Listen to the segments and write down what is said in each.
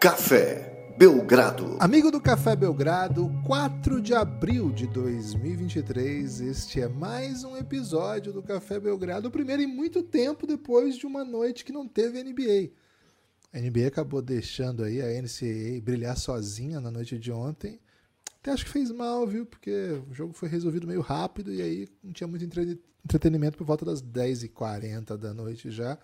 Café Belgrado. Amigo do Café Belgrado, 4 de abril de 2023, este é mais um episódio do Café Belgrado, o primeiro em muito tempo depois de uma noite que não teve NBA. A NBA acabou deixando aí a NCAA brilhar sozinha na noite de ontem. Até acho que fez mal, viu? Porque o jogo foi resolvido meio rápido e aí não tinha muito entretenimento por volta das 10h40 da noite já.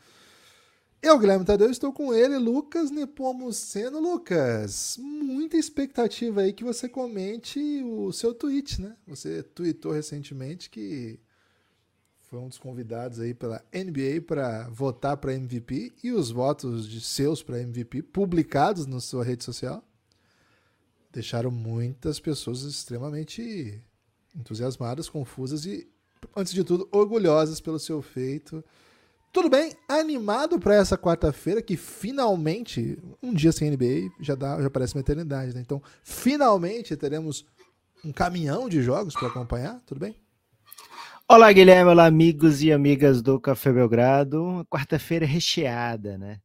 Eu, Guilherme Tadeu, estou com ele, Lucas Nepomuceno. Lucas, muita expectativa aí que você comente o seu tweet, né? Você tweetou recentemente que foi um dos convidados aí pela NBA para votar para MVP e os votos de seus para MVP publicados na sua rede social deixaram muitas pessoas extremamente entusiasmadas, confusas e, antes de tudo, orgulhosas pelo seu feito. Tudo bem? Animado para essa quarta-feira, que finalmente, um dia sem NBA já, dá, já parece uma eternidade, né? Então, finalmente teremos um caminhão de jogos para acompanhar, tudo bem? Olá, Guilherme, olá, amigos e amigas do Café Belgrado. Quarta-feira recheada, né?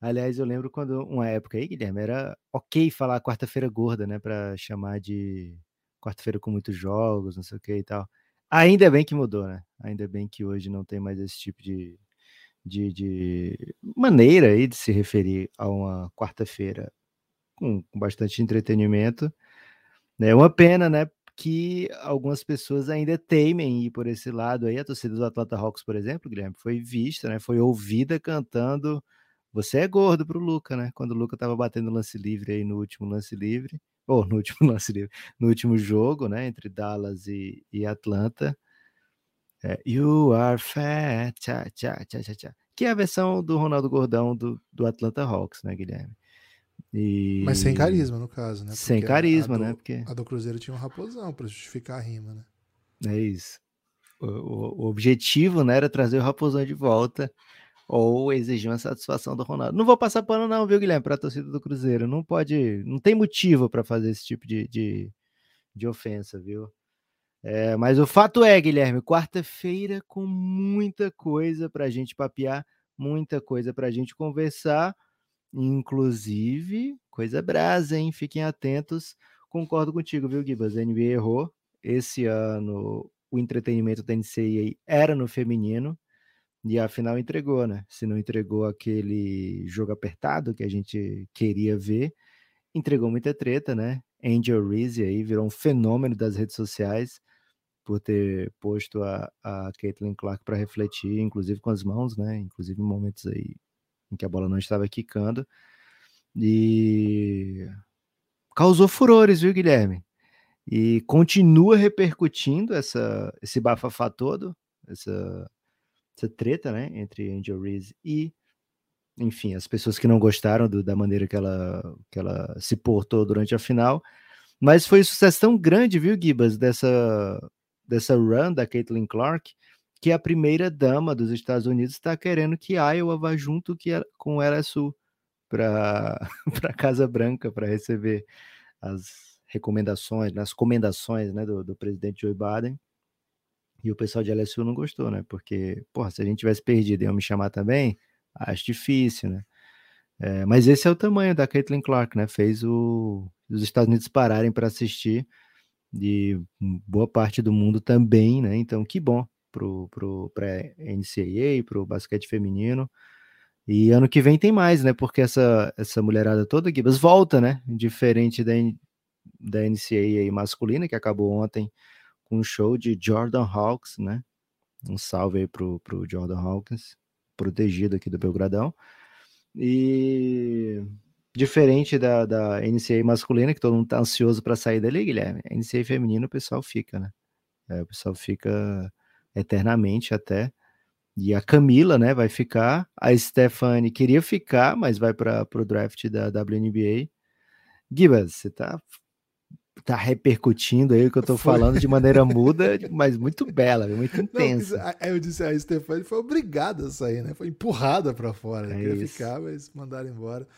Aliás, eu lembro quando, uma época aí, Guilherme, era ok falar quarta-feira gorda, né? Para chamar de quarta-feira com muitos jogos, não sei o que e tal. Ainda bem que mudou, né? Ainda bem que hoje não tem mais esse tipo de, de, de maneira aí de se referir a uma quarta-feira com, com, bastante entretenimento. É uma pena, né? Que algumas pessoas ainda temem ir por esse lado aí. A torcida do Atlanta Hawks, por exemplo, Guilherme, foi vista, né? Foi ouvida cantando Você é gordo pro Luca, né? Quando o Luca tava batendo lance livre aí no último lance livre, ou no último lance livre, no último jogo, né? Entre Dallas e, e Atlanta. É, you are fat, tchá, tchá, tchá, tchá, tchá. Que é a versão do Ronaldo Gordão do, do Atlanta Hawks, né, Guilherme? E... Mas sem carisma, no caso, né? Porque sem carisma, do, né? Porque... A do Cruzeiro tinha um raposão para justificar a rima, né? É isso. O, o, o, objetivo né, era trazer o raposão de volta ou exigir uma satisfação do Ronaldo. Não vou passar pano, não, viu, Guilherme, para a torcida do Cruzeiro. Não pode. Não tem motivo para fazer esse tipo de, de, de ofensa, viu? É, mas o fato é, Guilherme, quarta-feira com muita coisa para a gente papear, muita coisa para a gente conversar, inclusive coisa brasa, hein? Fiquem atentos. Concordo contigo, viu, Gibas? A NBA errou. Esse ano o entretenimento da NCAA era no feminino e afinal entregou, né? Se não entregou aquele jogo apertado que a gente queria ver, entregou muita treta, né? Angel Reese aí virou um fenômeno das redes sociais por ter posto a, a Caitlin Clark para refletir, inclusive com as mãos, né? Inclusive em momentos aí em que a bola não estava quicando. E causou furores, viu, Guilherme? E continua repercutindo essa, esse bafafá todo, essa, essa treta, né, entre Angel Reese e, enfim, as pessoas que não gostaram do, da maneira que ela, que ela se portou durante a final. Mas foi um sucesso tão grande, viu, Gibas, dessa dessa run da Caitlin Clark, que a primeira dama dos Estados Unidos está querendo que Iowa vá junto que, com LSU para a Casa Branca para receber as recomendações, as recomendações né, do, do presidente Joe Biden. E o pessoal de LSU não gostou, né? Porque, porra, se a gente tivesse perdido e eu me chamar também, acho difícil, né? É, mas esse é o tamanho da Caitlin Clark, né? Fez o, os Estados Unidos pararem para assistir de boa parte do mundo também, né? Então, que bom pro, pro, para NCAA, o basquete feminino. E ano que vem tem mais, né? Porque essa, essa mulherada toda, Gibas, volta, né? Diferente da, da NCAA masculina, que acabou ontem com um show de Jordan Hawks, né? Um salve aí pro, pro Jordan Hawkins, protegido aqui do Belgradão. E Diferente da, da NCA masculina, que todo mundo tá ansioso para sair dali, Guilherme. A NCA feminina, o pessoal fica, né? É, o pessoal fica eternamente até. E a Camila, né, vai ficar. A Stephanie queria ficar, mas vai para o draft da WNBA. Gibas, você tá, tá repercutindo aí o que eu tô foi. falando de maneira muda, mas muito bela, muito intensa. Não, eu disse, a Stephanie foi obrigada a sair, né? Foi empurrada para fora. É queria ficar, mas mandaram embora.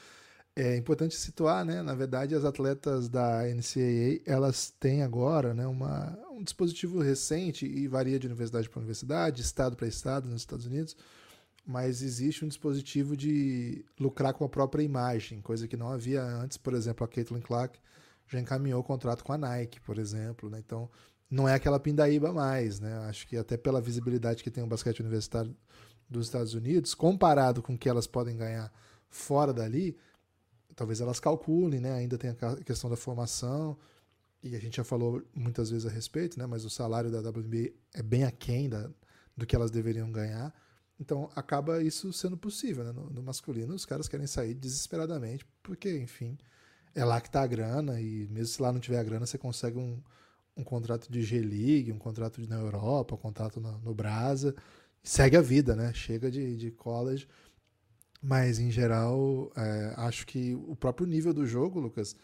É importante situar, né? Na verdade, as atletas da NCAA elas têm agora, né, uma, um dispositivo recente e varia de universidade para universidade, estado para estado nos Estados Unidos, mas existe um dispositivo de lucrar com a própria imagem, coisa que não havia antes. Por exemplo, a Caitlin Clark já encaminhou o contrato com a Nike, por exemplo. Né? Então, não é aquela pindaíba mais. Né? Acho que até pela visibilidade que tem o basquete universitário dos Estados Unidos, comparado com o que elas podem ganhar fora dali, talvez elas calculem, né? ainda tem a questão da formação, e a gente já falou muitas vezes a respeito, né? mas o salário da WNBA é bem aquém da, do que elas deveriam ganhar. Então acaba isso sendo possível. Né? No, no, masculino, os caras querem sair desesperadamente, porque, enfim, é lá que está a grana, e mesmo se lá não tiver a grana, você consegue um, um contrato de G-League, um contrato na Europa, um contrato no, no Brasa, segue a vida, né? Chega de, de college. Mas, em geral, é, acho que o próprio nível do jogo, Lucas,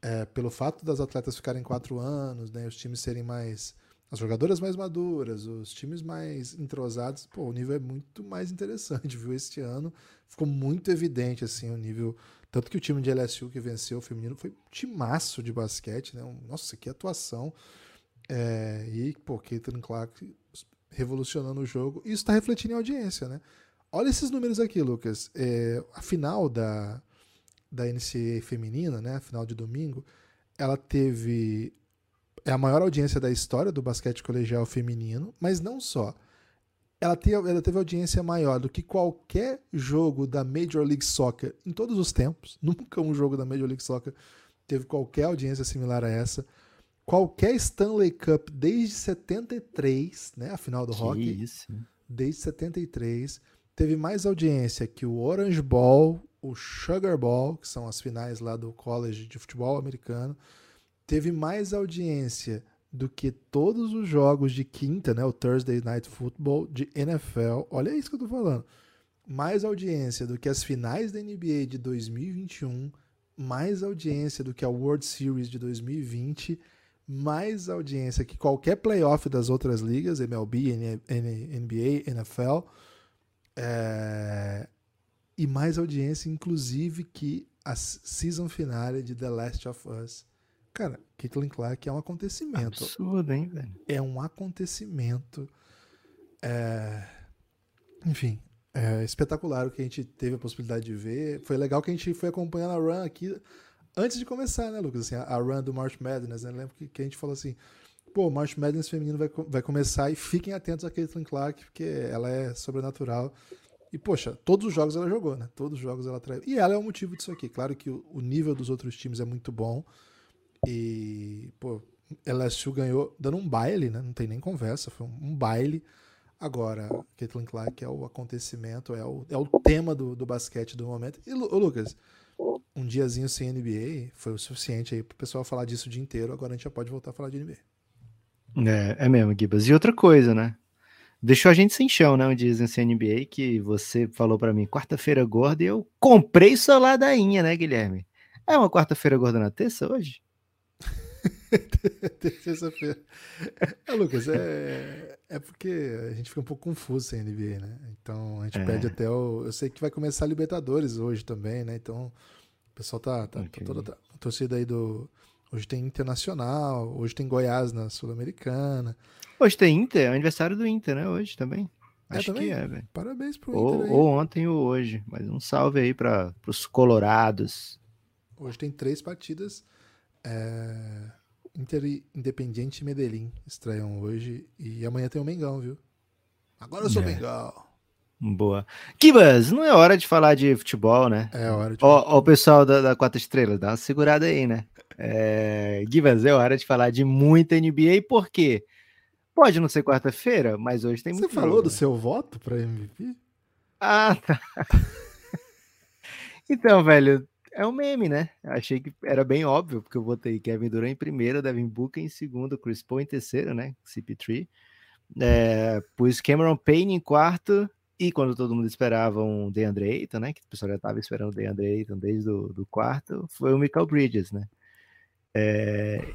é, pelo fato das atletas ficarem quatro anos, né, os times serem mais as jogadoras mais maduras, os times mais entrosados, pô, o nível é muito mais interessante, viu? Este ano ficou muito evidente, assim, o nível. Tanto que o time de LSU que venceu o feminino foi um timaço de basquete, né? Nossa, que atuação. É, e, pô, Caitlin Clark revolucionando o jogo. Isso está refletindo em audiência, né? Olha esses números aqui, Lucas. É, a final da, da NCAA feminina, né? A final de domingo, ela teve é a maior audiência da história do basquete colegial feminino, mas não só. Ela, teve, ela teve audiência maior do que qualquer jogo da Major League Soccer em todos os tempos. Nunca um jogo da Major League Soccer teve qualquer audiência similar a essa. Qualquer Stanley Cup desde 73, né, a final do que hockey. Isso. Desde 73 teve mais audiência que o Orange Bowl, o Sugar Bowl, que são as finais lá do college de futebol americano, teve mais audiência do que todos os jogos de quinta, né, o Thursday Night Football de NFL. Olha isso que eu tô falando. Mais audiência do que as finais da NBA de 2021, mais audiência do que a World Series de 2020, mais audiência que qualquer playoff das outras ligas, MLB, NBA, NFL, é... e mais audiência, inclusive, que a season finale de The Last of Us Cara, Caitlin Clark é um acontecimento. Absurdo, hein, velho? É um acontecimento. É... Enfim, é espetacular o que a gente teve a possibilidade de ver. Foi legal que a gente foi acompanhando a run aqui antes de começar, né, Lucas? Assim, a run do March Madness, né? Eu lembro que, que, a gente falou assim: pô, March Madness feminino vai, vai começar e fiquem atentos a Caitlin Clark, porque ela é sobrenatural. E, poxa, todos os jogos ela jogou, né? Todos os jogos ela traiu. E ela é o motivo disso aqui. Claro que o, o nível dos outros times é muito bom. E, pô, LSU ganhou dando um baile, né? Não tem nem conversa, foi um, baile. Agora, Caitlin Clark é o acontecimento, é o, é o tema do, do basquete do momento. E, ô, Lucas, um diazinho sem NBA foi o suficiente aí pro pessoal falar disso o dia inteiro. Agora a gente já pode voltar a falar de NBA. É, é mesmo, Gibas. E outra coisa, né? Deixou a gente sem chão, né? Um diazinho sem NBA que você falou para mim quarta-feira gorda e eu comprei sua ladainha, né, Guilherme? É uma quarta-feira gorda na terça hoje? Terça-feira. É, Lucas, é, é porque a gente fica um pouco confuso sem NBA, né? Então a gente é. pede até o. Eu sei que vai começar a Libertadores hoje também, né? Então o pessoal tá, tá, tá okay. tá toda a torcida aí do. Hoje tem Internacional, hoje tem Goiás na Sul-Americana. Hoje tem Inter, é aniversário do Inter, né? Hoje também. É, Acho também? que é, velho. Parabéns pro ou, Inter aí. Ou ontem ou hoje. Mas um salve aí para os colorados. Hoje tem três partidas. É... Inter Independiente Medellín estreiam hoje. E amanhã tem o Mengão, viu? Agora eu sou é. Mengão. Boa. Kibas, não é hora de falar de futebol, né? É hora de. Ó, ó o pessoal da, da Quatro Estrelas, dá uma segurada aí, né? É... Gibas, é hora de falar de muita NBA, por quê? Pode não ser quarta-feira, mas hoje tem Você muito. Você falou jogo, do né? seu voto para MVP? Ah, tá. então, velho, é um meme, né? Achei que era bem óbvio, porque eu botei Kevin Durant em primeiro, Devin Booker em segundo, Chris Paul em terceiro, né? CP3. É, pus Cameron Payne em quarto, e quando todo mundo esperava um DeAndre Ayton, né? Que o pessoal já estava esperando o DeAndre Ayton desde o do quarto, foi o Michael Bridges, né? É,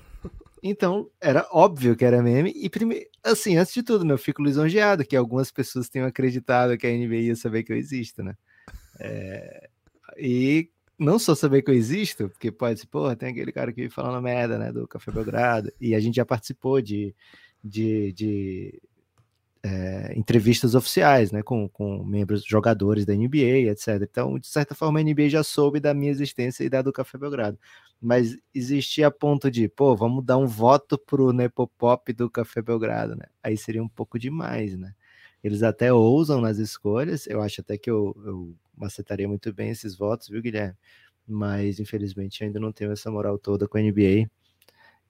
então, era óbvio que era meme. E, primeiro, assim, antes de tudo, né, eu fico lisonjeado que algumas pessoas tenham acreditado que a NBA ia saber que eu existo, né? É, e não só saber que eu existo, porque pode ser, porra, tem aquele cara que falando merda, né, do Café Belgrado, e a gente já participou de, de, de é, entrevistas oficiais, né, com, com membros, jogadores da NBA, etc. Então, de certa forma, a NBA já soube da minha existência e da do Café Belgrado. Mas existia a ponto de, pô, vamos dar um voto pro Nepopop do Café Belgrado, né? Aí seria um pouco demais, né? Eles até ousam nas escolhas, eu acho até que eu, eu macetaria muito bem esses votos, viu, Guilherme? Mas, infelizmente, ainda não tenho essa moral toda com a NBA.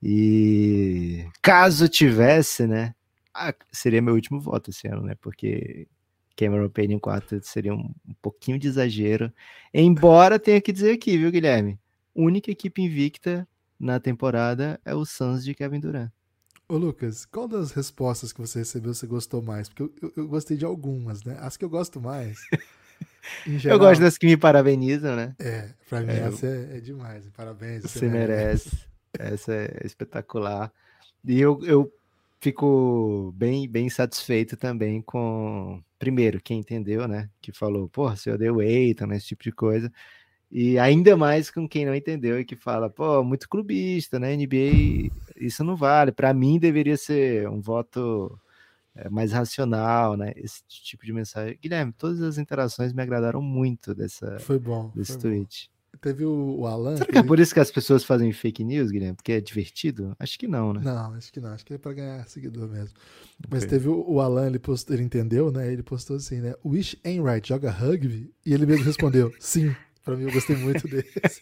E caso tivesse, né, ah, seria meu último voto esse ano, né? Porque Cameron Payne em quarto seria um, um, pouquinho de exagero. Embora tenha que dizer aqui, viu, Guilherme? Única equipe invicta na temporada é o Suns de Kevin Durant. Ô Lucas, qual das respostas que você recebeu você gostou mais? Porque eu, eu, eu gostei de algumas, né? As que eu gosto mais. Geral, eu gosto das que me parabenizam, né? É, pra mim é, essa é, é, demais. Parabéns. Você, você merece. merece. essa é espetacular. E eu, eu fico bem, bem satisfeito também com, primeiro, quem entendeu, né? Que falou, porra, você odeia o Eitan, né, esse tipo de coisa. E ainda mais com quem não entendeu e que fala, pô, muito clubista, né? NBA, isso não vale. Para mim, deveria ser um voto é, mais racional, né? Esse tipo de mensagem. Guilherme, todas as interações me agradaram muito dessa, foi bom, desse foi tweet. Bom. Teve o, o Alan. Será que é por isso que as pessoas fazem fake news, Guilherme? Porque é divertido? Acho que não, né? Não, acho que não. Acho que é pra ganhar seguidor mesmo. Okay. Mas teve o, o, Alan, ele, postou, ele entendeu, né? Ele postou assim, né? Wish Enright joga rugby? E ele mesmo respondeu, sim. Pra mim, eu gostei muito desse.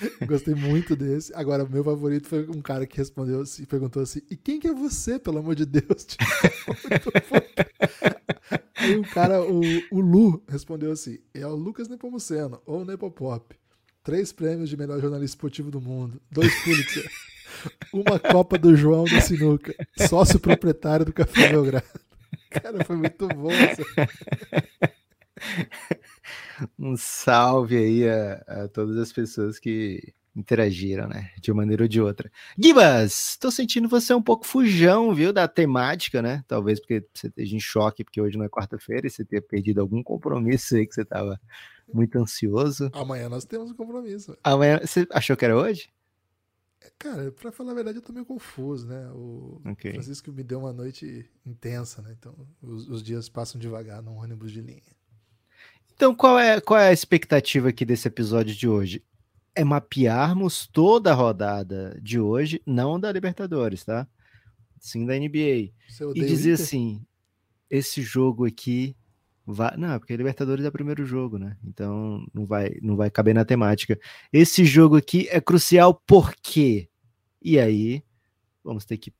gostei muito desse. Agora, meu favorito foi um cara que respondeu assim, perguntou assim: e quem que é você, pelo amor de Deus? Aí o cara, o, o Lu, respondeu assim: é o Lucas Nepomuceno, ou Nepopop. Três prêmios de melhor jornalista esportivo do mundo, dois Pulitzer, uma Copa do João da Sinuca, sócio proprietário do Café Belgrado. Cara, foi muito bom. Um salve aí a, a todas as pessoas que interagiram, né? De uma maneira ou de outra. Gibas, tô sentindo você um pouco fujão, viu? Da temática, né? Talvez porque você esteja em choque, porque hoje não é quarta-feira e você tenha perdido algum compromisso aí que você tava muito ansioso. Amanhã nós temos um compromisso. Amanhã, você achou que era hoje? É, cara, pra falar a verdade, eu tô meio confuso, né? O okay. Francisco me deu uma noite intensa, né? Então, os, os dias passam devagar num ônibus de linha. Então, qual é, qual é a expectativa aqui desse episódio de hoje? é mapearmos toda a rodada de hoje, não da Libertadores, tá? Sim da NBA. E dizer assim, esse jogo aqui vai, não, porque a Libertadores é o primeiro jogo, né? Então não vai, não vai caber na temática. Esse jogo aqui é crucial por quê? E aí vamos ter que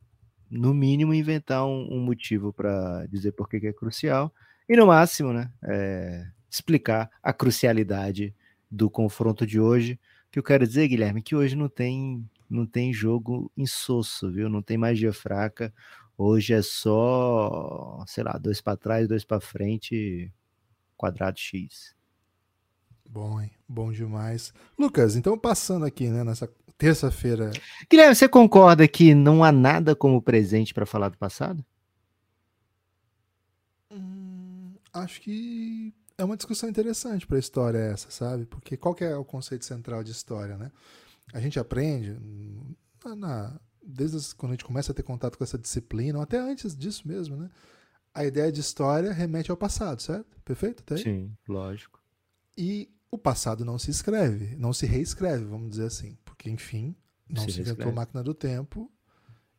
no mínimo inventar um, um motivo para dizer por que é crucial e no máximo, né, é, explicar a crucialidade do confronto de hoje que eu quero dizer, Guilherme, que hoje não tem não tem jogo insosso, viu? Não tem magia fraca. Hoje é só, sei lá, dois para trás, dois para frente, quadrado X. Bom, hein? Bom demais. Lucas, então passando aqui, né, nessa terça-feira. Guilherme, você concorda que não há nada como presente para falar do passado? Hum, acho que é uma discussão interessante para a história essa, sabe? Porque qual é o conceito central de história, né? A gente aprende na, na, desde quando a gente começa a ter contato com essa disciplina, ou até antes disso mesmo, né? A ideia de história remete ao passado, certo? Perfeito? Tá Sim, lógico. E o passado não se escreve, não se reescreve, vamos dizer assim, porque enfim, não se, se inventou máquina do tempo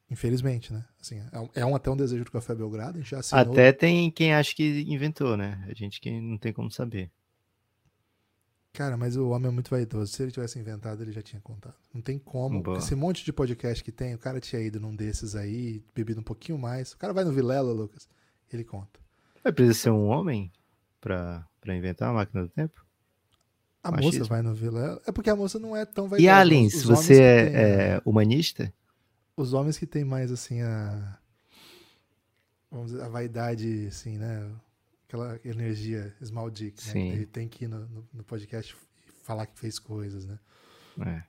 Infelizmente, né? Assim, é, um, é até um desejo do Café Belgrado, a gente já assinou... Até tem quem acha que inventou, né? A gente que não tem como saber. Cara, mas o homem é muito vaidoso. Se ele tivesse inventado, ele já tinha contado. Não tem como. Boa. Esse monte de podcast que tem, o cara tinha ido num desses aí, bebido um pouquinho mais. O cara vai no Vilela, Lucas, ele conta. Vai precisar ser um homem pra, pra inventar a máquina do tempo? A Machismo. moça vai no Vilela. É porque a moça não é tão vaidosa. E Alien, se você é, é humanista? Os homens que têm mais assim a vamos dizer, a vaidade assim, né? Aquela energia small dick, né? Ele tem que ir no, no, no, podcast falar que fez coisas, né? É.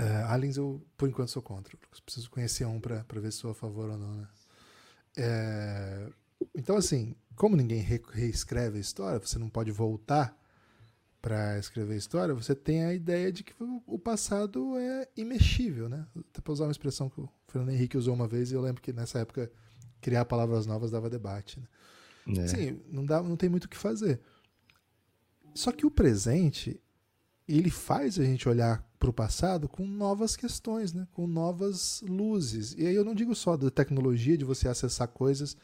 Uh, aliens eu por enquanto sou contra. Preciso conhecer um para ver se sou a favor ou não, né? É, então assim, como ninguém re reescreve a história, você não pode voltar para escrever história, você tem a ideia de que o passado é imexível, né? Até para usar uma expressão que o Fernando Henrique usou uma vez, e eu lembro que nessa época criar palavras novas dava debate. Né? É. Sim, não, dá, não tem muito o que fazer. Só que o presente, ele faz a gente olhar para o passado com novas questões, né? com novas luzes. E aí eu não digo só da tecnologia, de você acessar coisas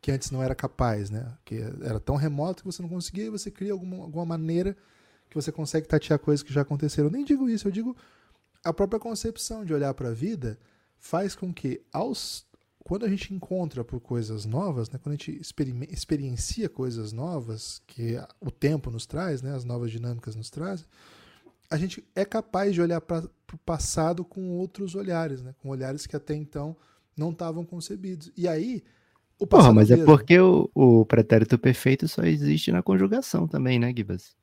que antes não era capaz, né? que era tão remoto que você não conseguia, e você cria alguma, alguma maneira que você consegue tatear coisas que já aconteceram. Eu nem digo isso, eu digo a própria concepção de olhar para a vida faz com que aos quando a gente encontra por coisas novas, né, quando a gente experiencia coisas novas que o tempo nos traz, né, as novas dinâmicas nos trazem, a gente é capaz de olhar para o passado com outros olhares, né, com olhares que até então não estavam concebidos. E aí, o passado. Porra, mas é mesmo, é porque o, o pretérito perfeito só existe na conjugação também, né, Gibas?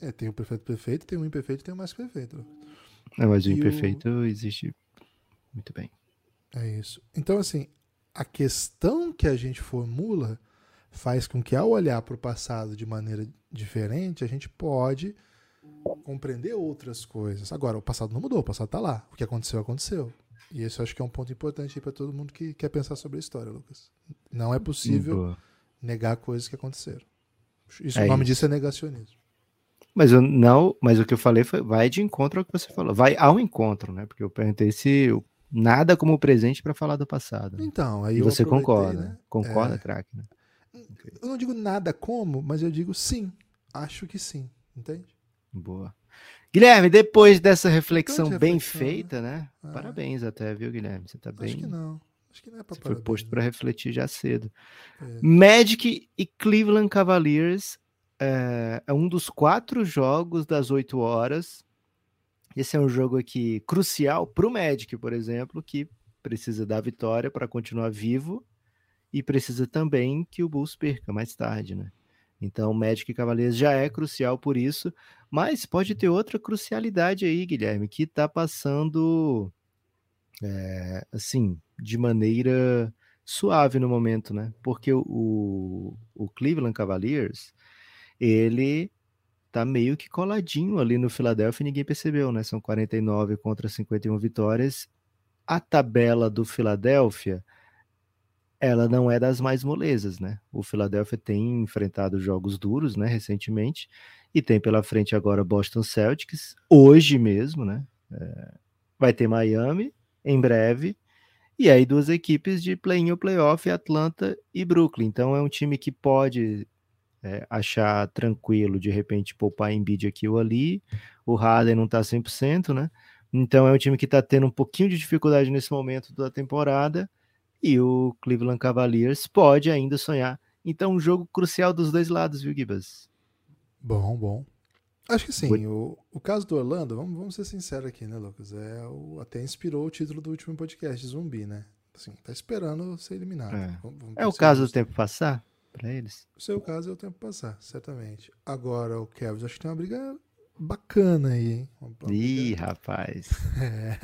É, tem o perfeito perfeito, tem o imperfeito e tem o mais perfeito. Não, mas o imperfeito o... existe muito bem. É isso. Então, assim, a questão que a gente formula faz com que, ao olhar para o passado de maneira diferente, a gente pode compreender outras coisas. Agora, o passado não mudou, o passado está lá. O que aconteceu, aconteceu. E esse eu acho que é um ponto importante para todo mundo que quer pensar sobre a história, Lucas. Não é possível Boa. negar coisas que aconteceram. Isso, é o nome isso. disso é negacionismo. Mas eu não, mas o que eu falei foi vai de encontro ao que você falou. Vai ao encontro, né? Porque eu perguntei se nada como presente para falar do passado. Então, aí e você concorda? Né? Concorda, é... craque? Né? Eu não digo nada como, mas eu digo sim. Acho que sim, entende? Boa. Guilherme, depois dessa reflexão, reflexão bem né? feita, né? É. Parabéns até, viu, Guilherme? Você tá bem. Acho que não. Acho que não é pra Você foi posto para refletir já cedo. É. Magic e Cleveland Cavaliers é, é um dos quatro jogos das oito horas esse é um jogo aqui crucial para o Magic, por exemplo, que precisa da vitória para continuar vivo e precisa também que o Bulls perca mais tarde, né? Então, Magic e Cavaleiros já é crucial por isso, mas pode ter outra crucialidade aí, Guilherme, que está passando é, assim, de maneira suave no momento, né? Porque o, o Cleveland Cavaliers, ele tá meio que coladinho ali no Philadelphia e ninguém percebeu, né? São 49 contra 51 vitórias. A tabela do Philadelphia, ela não é das mais molezas, né? O Philadelphia tem enfrentado jogos duros, né, recentemente, e tem pela frente agora Boston Celtics, hoje mesmo, né? É... vai ter Miami em breve, e aí duas equipes de play-in ou playoff, Atlanta e Brooklyn. Então é um time que pode é, achar tranquilo, de repente poupar Embiid aqui ou ali, o Harden não tá 100%, né? Então é um time que está tendo um pouquinho de dificuldade nesse momento da temporada e o Cleveland Cavaliers pode ainda sonhar. Então, um jogo crucial dos dois lados, viu, Gibas? Bom, bom. Acho que sim. O, o caso do Orlando, vamos, vamos ser sinceros aqui, né, Lucas? É, o, até inspirou o título do último podcast, Zumbi, né? Assim, tá esperando ser eliminado. É, vamos, vamos é o caso do tempo passar? Para eles. No seu caso é o tempo passar, certamente. Agora o Kevin, acho que tem uma briga bacana aí, hein? Ih, rapaz. É.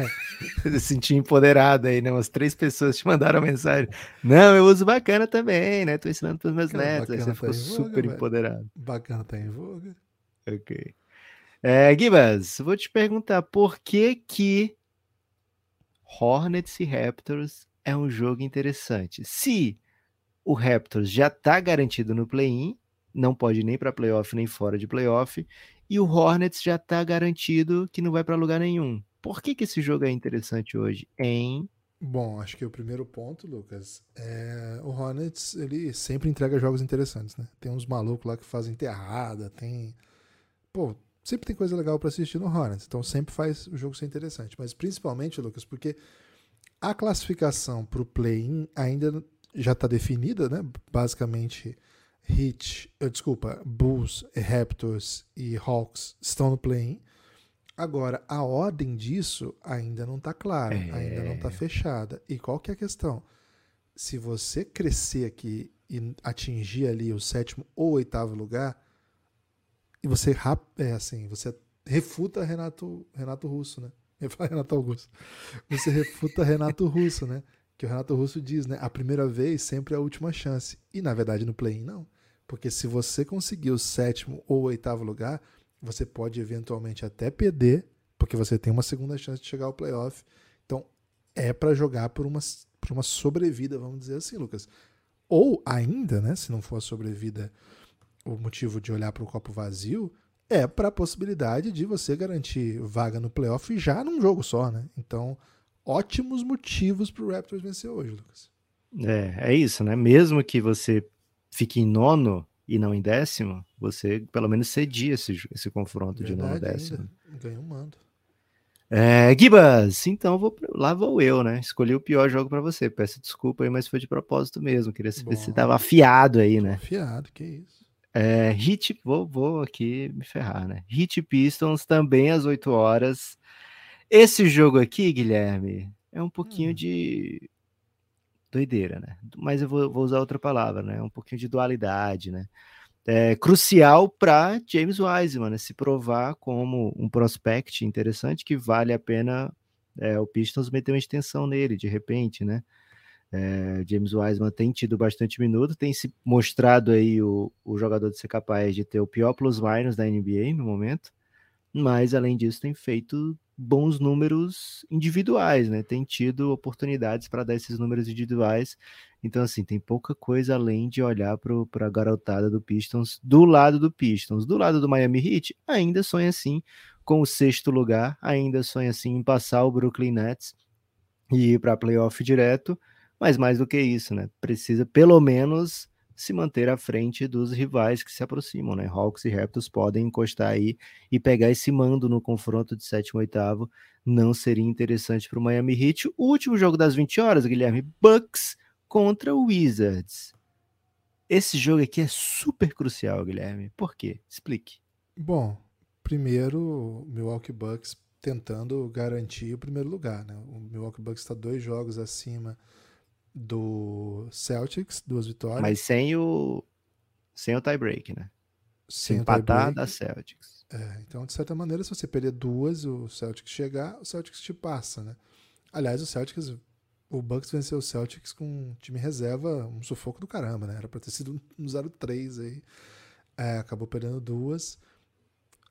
Eu senti empoderado aí, né? Umas três pessoas te mandaram mensagem. Não, eu uso bacana também, né? Tô ensinando pros meus bacana, netos. Aí você tá ficou super voga, empoderado. Bacana tá em voga. Ok. É, Gibas, vou te perguntar por que que Hornets e Raptors é um jogo interessante. Se o Raptors já está garantido no play-in, não pode nem para playoff nem fora de playoff, e o Hornets já está garantido que não vai para lugar nenhum. Por que, que esse jogo é interessante hoje, hein? Bom, acho que o primeiro ponto, Lucas, é o Hornets, ele sempre entrega jogos interessantes, né? Tem uns malucos lá que fazem enterrada, tem. Pô, sempre tem coisa legal para assistir no Hornets, então sempre faz o jogo ser interessante. Mas principalmente, Lucas, porque a classificação para o play-in ainda já está definida, né? Basicamente, Heat, uh, desculpa, Bulls, Raptors e Hawks estão no play-in. Agora, a ordem disso ainda não está clara, é... ainda não está fechada. E qual que é a questão? Se você crescer aqui e atingir ali o sétimo ou oitavo lugar, e você é assim, você refuta Renato Renato Russo, né? Eu falo Renato Augusto. Você refuta Renato Russo, né? Que o Renato Russo diz, né? A primeira vez sempre é a última chance. E na verdade no play-in não. Porque se você conseguir o sétimo ou oitavo lugar, você pode eventualmente até perder, porque você tem uma segunda chance de chegar ao playoff. Então é para jogar por uma para uma sobrevida, vamos dizer assim, Lucas. Ou ainda, né, se não for a sobrevida o motivo de olhar para o copo vazio, é para a possibilidade de você garantir vaga no playoff já num jogo só, né? Então, ótimos motivos para o Raptors vencer hoje, Lucas. É, é isso, né? Mesmo que você fique em nono e não em décimo, você pelo menos cedia esse, esse confronto Verdade, de nono décimo. Ganhou um mando. É, Gibas, então vou, lá vou eu, né? Escolhi o pior jogo para você. Peço desculpa aí, mas foi de propósito mesmo. Queria saber Bom, se tava afiado aí, né? Afiado, que isso. É, Hit, vou, vou aqui me ferrar, né? Hit Pistons também às 8 horas. Esse jogo aqui, Guilherme, é um pouquinho hum. de doideira, né? Mas eu vou, vou, usar outra palavra, né? Um pouquinho de dualidade, né? É crucial para James Wiseman né? se provar como um prospect interessante que vale a pena é, o Pistons meter uma extensão nele de repente, né? É, James Wiseman tem tido bastante minuto, tem se mostrado aí o, o jogador de ser capaz de ter o pior plus minus da NBA no momento, mas além disso tem feito bons números individuais, né? Tem tido oportunidades para dar esses números individuais. Então, assim, tem pouca coisa além de olhar para a garotada do Pistons do lado do Pistons. Do lado do Miami Heat, ainda sonha assim com o sexto lugar, ainda sonha assim em passar o Brooklyn Nets e ir para playoff direto. Mas mais do que isso, né? Precisa pelo menos se manter à frente dos rivais que se aproximam, né? Hawks e Raptors podem encostar aí e pegar esse mando no confronto de sétimo e oitavo. Não seria interessante para o Miami Heat. O último jogo das 20 horas, Guilherme, Bucks contra Wizards. Esse jogo aqui é super crucial, Guilherme. Por quê? Explique. Bom, primeiro, Milwaukee Bucks tentando garantir o primeiro lugar, né? O Milwaukee Bucks está dois jogos acima do Celtics, duas vitórias. Mas sem o sem o tie break, né? Sem Se empatar da Celtics. É, então, de certa maneira, se você perder duas, o Celtics chegar, o Celtics te passa, né? Aliás, o Celtics, o Bucks venceu o Celtics com um time reserva, um sufoco do caramba, né? Era pra ter sido um 0-3 aí. É, acabou perdendo duas.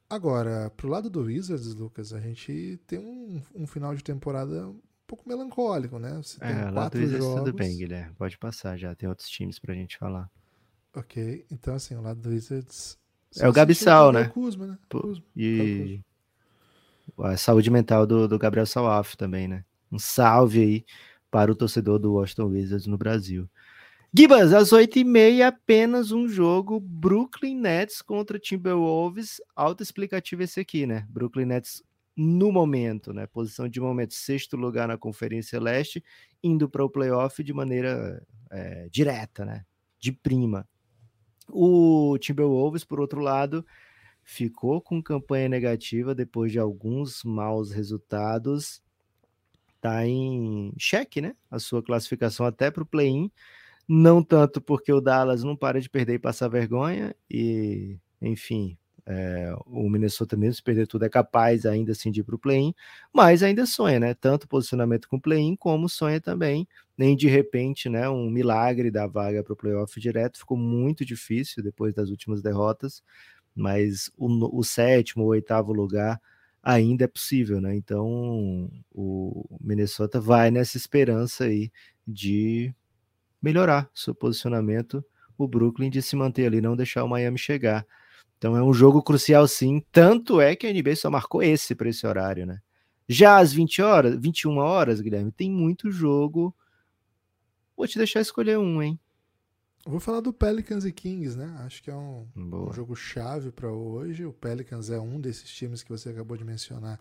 Agora, pro lado do Wizards, Lucas, a gente tem um, um final de temporada pouco melancólico, né? Você tem é, quatro jogos. tudo bem, Guilherme. Pode passar já. Tem outros times pra gente falar. Ok. Então, assim, o lado do Wizards. É o Gabissal, né? Kuzma, né? Kuzma. E a saúde mental do, do Gabriel Salaf também, né? Um salve aí para o torcedor do Washington Wizards no Brasil. Gibas, às 8h30, apenas um jogo. Brooklyn Nets contra Timberwolves. Auto explicativo esse aqui, né? Brooklyn Nets no momento, né? Posição de momento, sexto lugar na Conferência Leste, indo para o playoff de maneira é, direta, né? De prima. O Timberwolves, por outro lado, ficou com campanha negativa depois de alguns maus resultados. Tá em xeque, né? A sua classificação até para o play-in. Não tanto porque o Dallas não para de perder e passar vergonha, e, enfim, é, o Minnesota, mesmo se perder tudo, é capaz ainda assim de ir para o play-in, mas ainda sonha, né? Tanto posicionamento com o play-in, como sonha também, nem de repente, né? Um milagre da vaga para o playoff direto. Ficou muito difícil depois das últimas derrotas, mas o, o sétimo, o oitavo lugar ainda é possível, né? Então o Minnesota vai nessa esperança aí de melhorar seu posicionamento, o Brooklyn de se manter ali, não deixar o Miami chegar. Então é um jogo crucial sim, tanto é que a NBA só marcou esse para esse horário, né? Já às 20 horas, 21 horas, Guilherme, tem muito jogo. Vou te deixar escolher um, hein? vou falar do Pelicans e Kings, né? Acho que é um, um jogo chave para hoje. O Pelicans é um desses times que você acabou de mencionar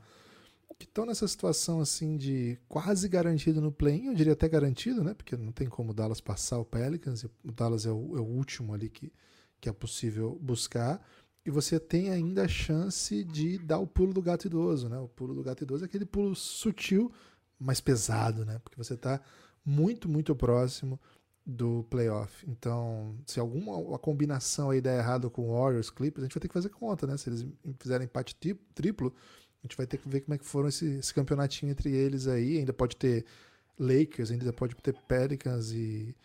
que estão nessa situação assim de quase garantido no play-in, eu diria até garantido, né? Porque não tem como o Dallas passar o Pelicans, o Dallas é o, é o último ali que, que é possível buscar e você tem ainda a chance de dar o pulo do gato idoso, né? O pulo do gato idoso é aquele pulo sutil, mas pesado, né? Porque você está muito, muito próximo do playoff. Então, se alguma combinação aí der errado com Warriors, Clippers, a gente vai ter que fazer conta, né? Se eles fizerem empate triplo, a gente vai ter que ver como é que foram esse, esse campeonatinho entre eles aí. Ainda pode ter Lakers, ainda pode ter Pelicans e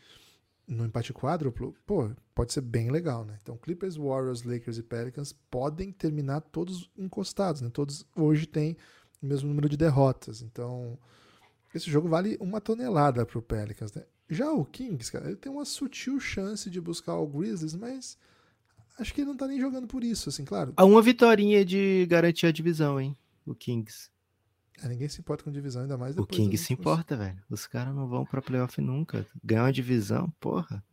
no empate quádruplo, pô, pode ser bem legal, né? Então, Clippers, Warriors, Lakers e Pelicans podem terminar todos encostados, né? Todos hoje têm o mesmo número de derrotas. Então, Esse jogo vale uma tonelada pro Pelicans, né? Já o Kings, cara, ele tem uma sutil chance de buscar o Grizzlies, mas acho que ele não tá nem jogando por isso, assim, claro. Há uma vitória de garantir a divisão, hein? O Kings. É, ninguém se importa com divisão, ainda mais O depois Kings das se importa, velho. Os caras não vão pra playoff nunca. Ganhar uma divisão, porra.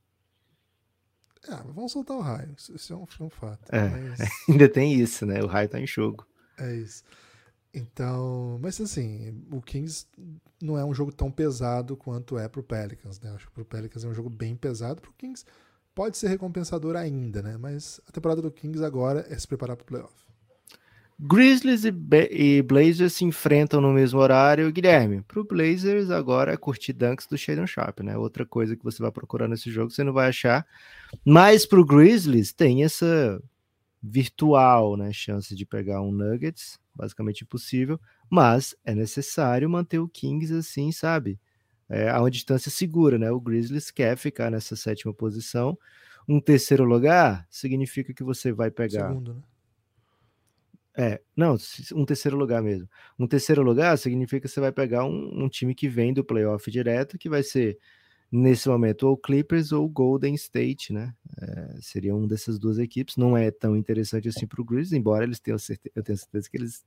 Ah, vamos soltar o raio. Isso, isso é, um, é um fato. É. Mas Ainda tem isso, né? O raio tá em jogo. é isso. Então, mas assim, o Kings não é um jogo tão pesado quanto é pro Pelicans, né? Acho que pro Pelicans é um jogo bem pesado. Pro Kings pode ser recompensador ainda, né? Mas a temporada do Kings agora é se preparar pro playoff. Grizzlies e, e Blazers se enfrentam no mesmo horário. Guilherme, pro Blazers agora é curtir dunks do Shadon Sharp, né? Outra coisa que você vai procurar nesse jogo, você não vai achar. Mas pro Grizzlies tem essa virtual, né, chance de pegar um Nuggets, basicamente impossível, mas é necessário manter o Kings assim, sabe? É, a uma distância segura, né? O Grizzlies quer ficar nessa sétima posição. Um terceiro lugar significa que você vai pegar Segundo, né? É, não, um terceiro lugar mesmo. Um terceiro lugar significa que você vai pegar um, um time que vem do playoff direto, que vai ser, nesse momento, ou Clippers ou Golden State, né? É, seria um dessas duas equipes. Não é tão interessante assim para o Grizzlies, embora eles tenham certeza, eu tenho certeza que eles,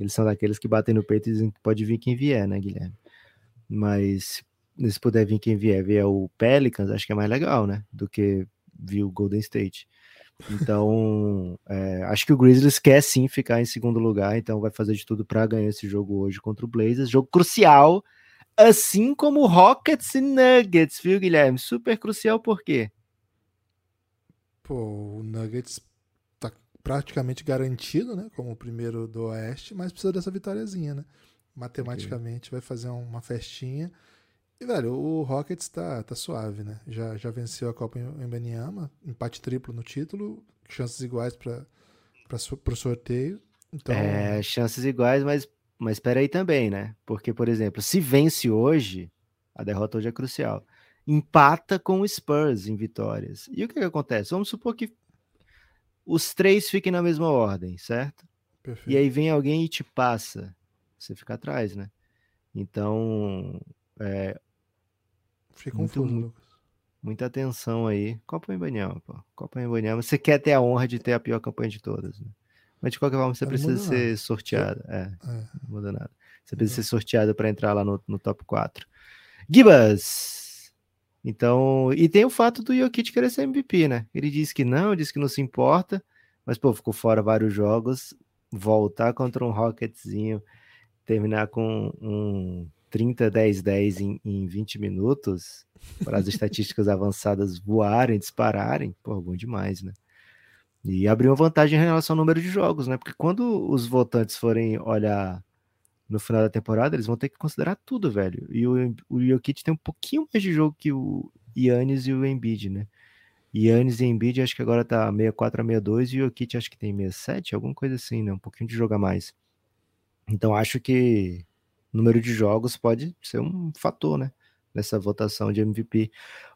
eles são daqueles que batem no peito e dizem que pode vir quem vier, né, Guilherme? Mas se puder vir quem vier, vier o Pelicans, acho que é mais legal, né? Do que vir o Golden State. Então, é, acho que o Grizzlies quer sim ficar em segundo lugar, então vai fazer de tudo para ganhar esse jogo hoje contra o Blazers. Jogo crucial, assim como Rockets e Nuggets, viu, Guilherme? Super crucial por quê? Pô, o Nuggets tá praticamente garantido, né? Como o primeiro do Oeste, mas precisa dessa vitóriazinha, né? Matematicamente vai fazer uma festinha. E, velho, o Rockets tá, tá suave, né? Já, já venceu a Copa em Banyama, empate triplo no título, chances iguais para pro sorteio. Então, É, chances iguais, mas, mas espera aí também, né? Porque, por exemplo, se vence hoje, a derrota hoje é crucial. Empata com o Spurs em vitórias. E o que, que acontece? Vamos supor que os três fiquem na mesma ordem, certo? perfeito. E aí vem alguém e te passa, você fica atrás, né? Então, é, Fiquei confuso, muito. Lucas. muita atenção aí. Copa Embanyama, pô. Copa Embanyama. Você quer ter a honra de ter a pior campanha de todas, né? Mas de qualquer forma, você não precisa ser nada. sorteado. É, É. não muda nada. Você precisa Não. ser sorteado para entrar lá no, no top 4. Gibas! Então, e tem o fato do Jokic querer ser MVP, né? Ele disse que não, disse que não se importa, mas, pô, ficou fora vários jogos. Voltar contra um Rocketzinho, terminar com um 30, 10, 10 em, em 20 minutos, para as estatísticas avançadas voarem, dispararem, pô, bom demais, né? E abrir uma vantagem em relação ao número de jogos, né? Porque quando os votantes forem olhar no final da temporada, eles vão ter que considerar tudo, velho. E o, o Jokic tem um pouquinho mais de jogo que o Yannis e o Embiid, né? Yannis e Embiid acho que agora tá 64 a 62 e o Jokic acho que tem 67, alguma coisa assim, né? Um pouquinho de jogo a mais. Então acho que número de jogos pode ser um fator, né? Nessa votação de MVP.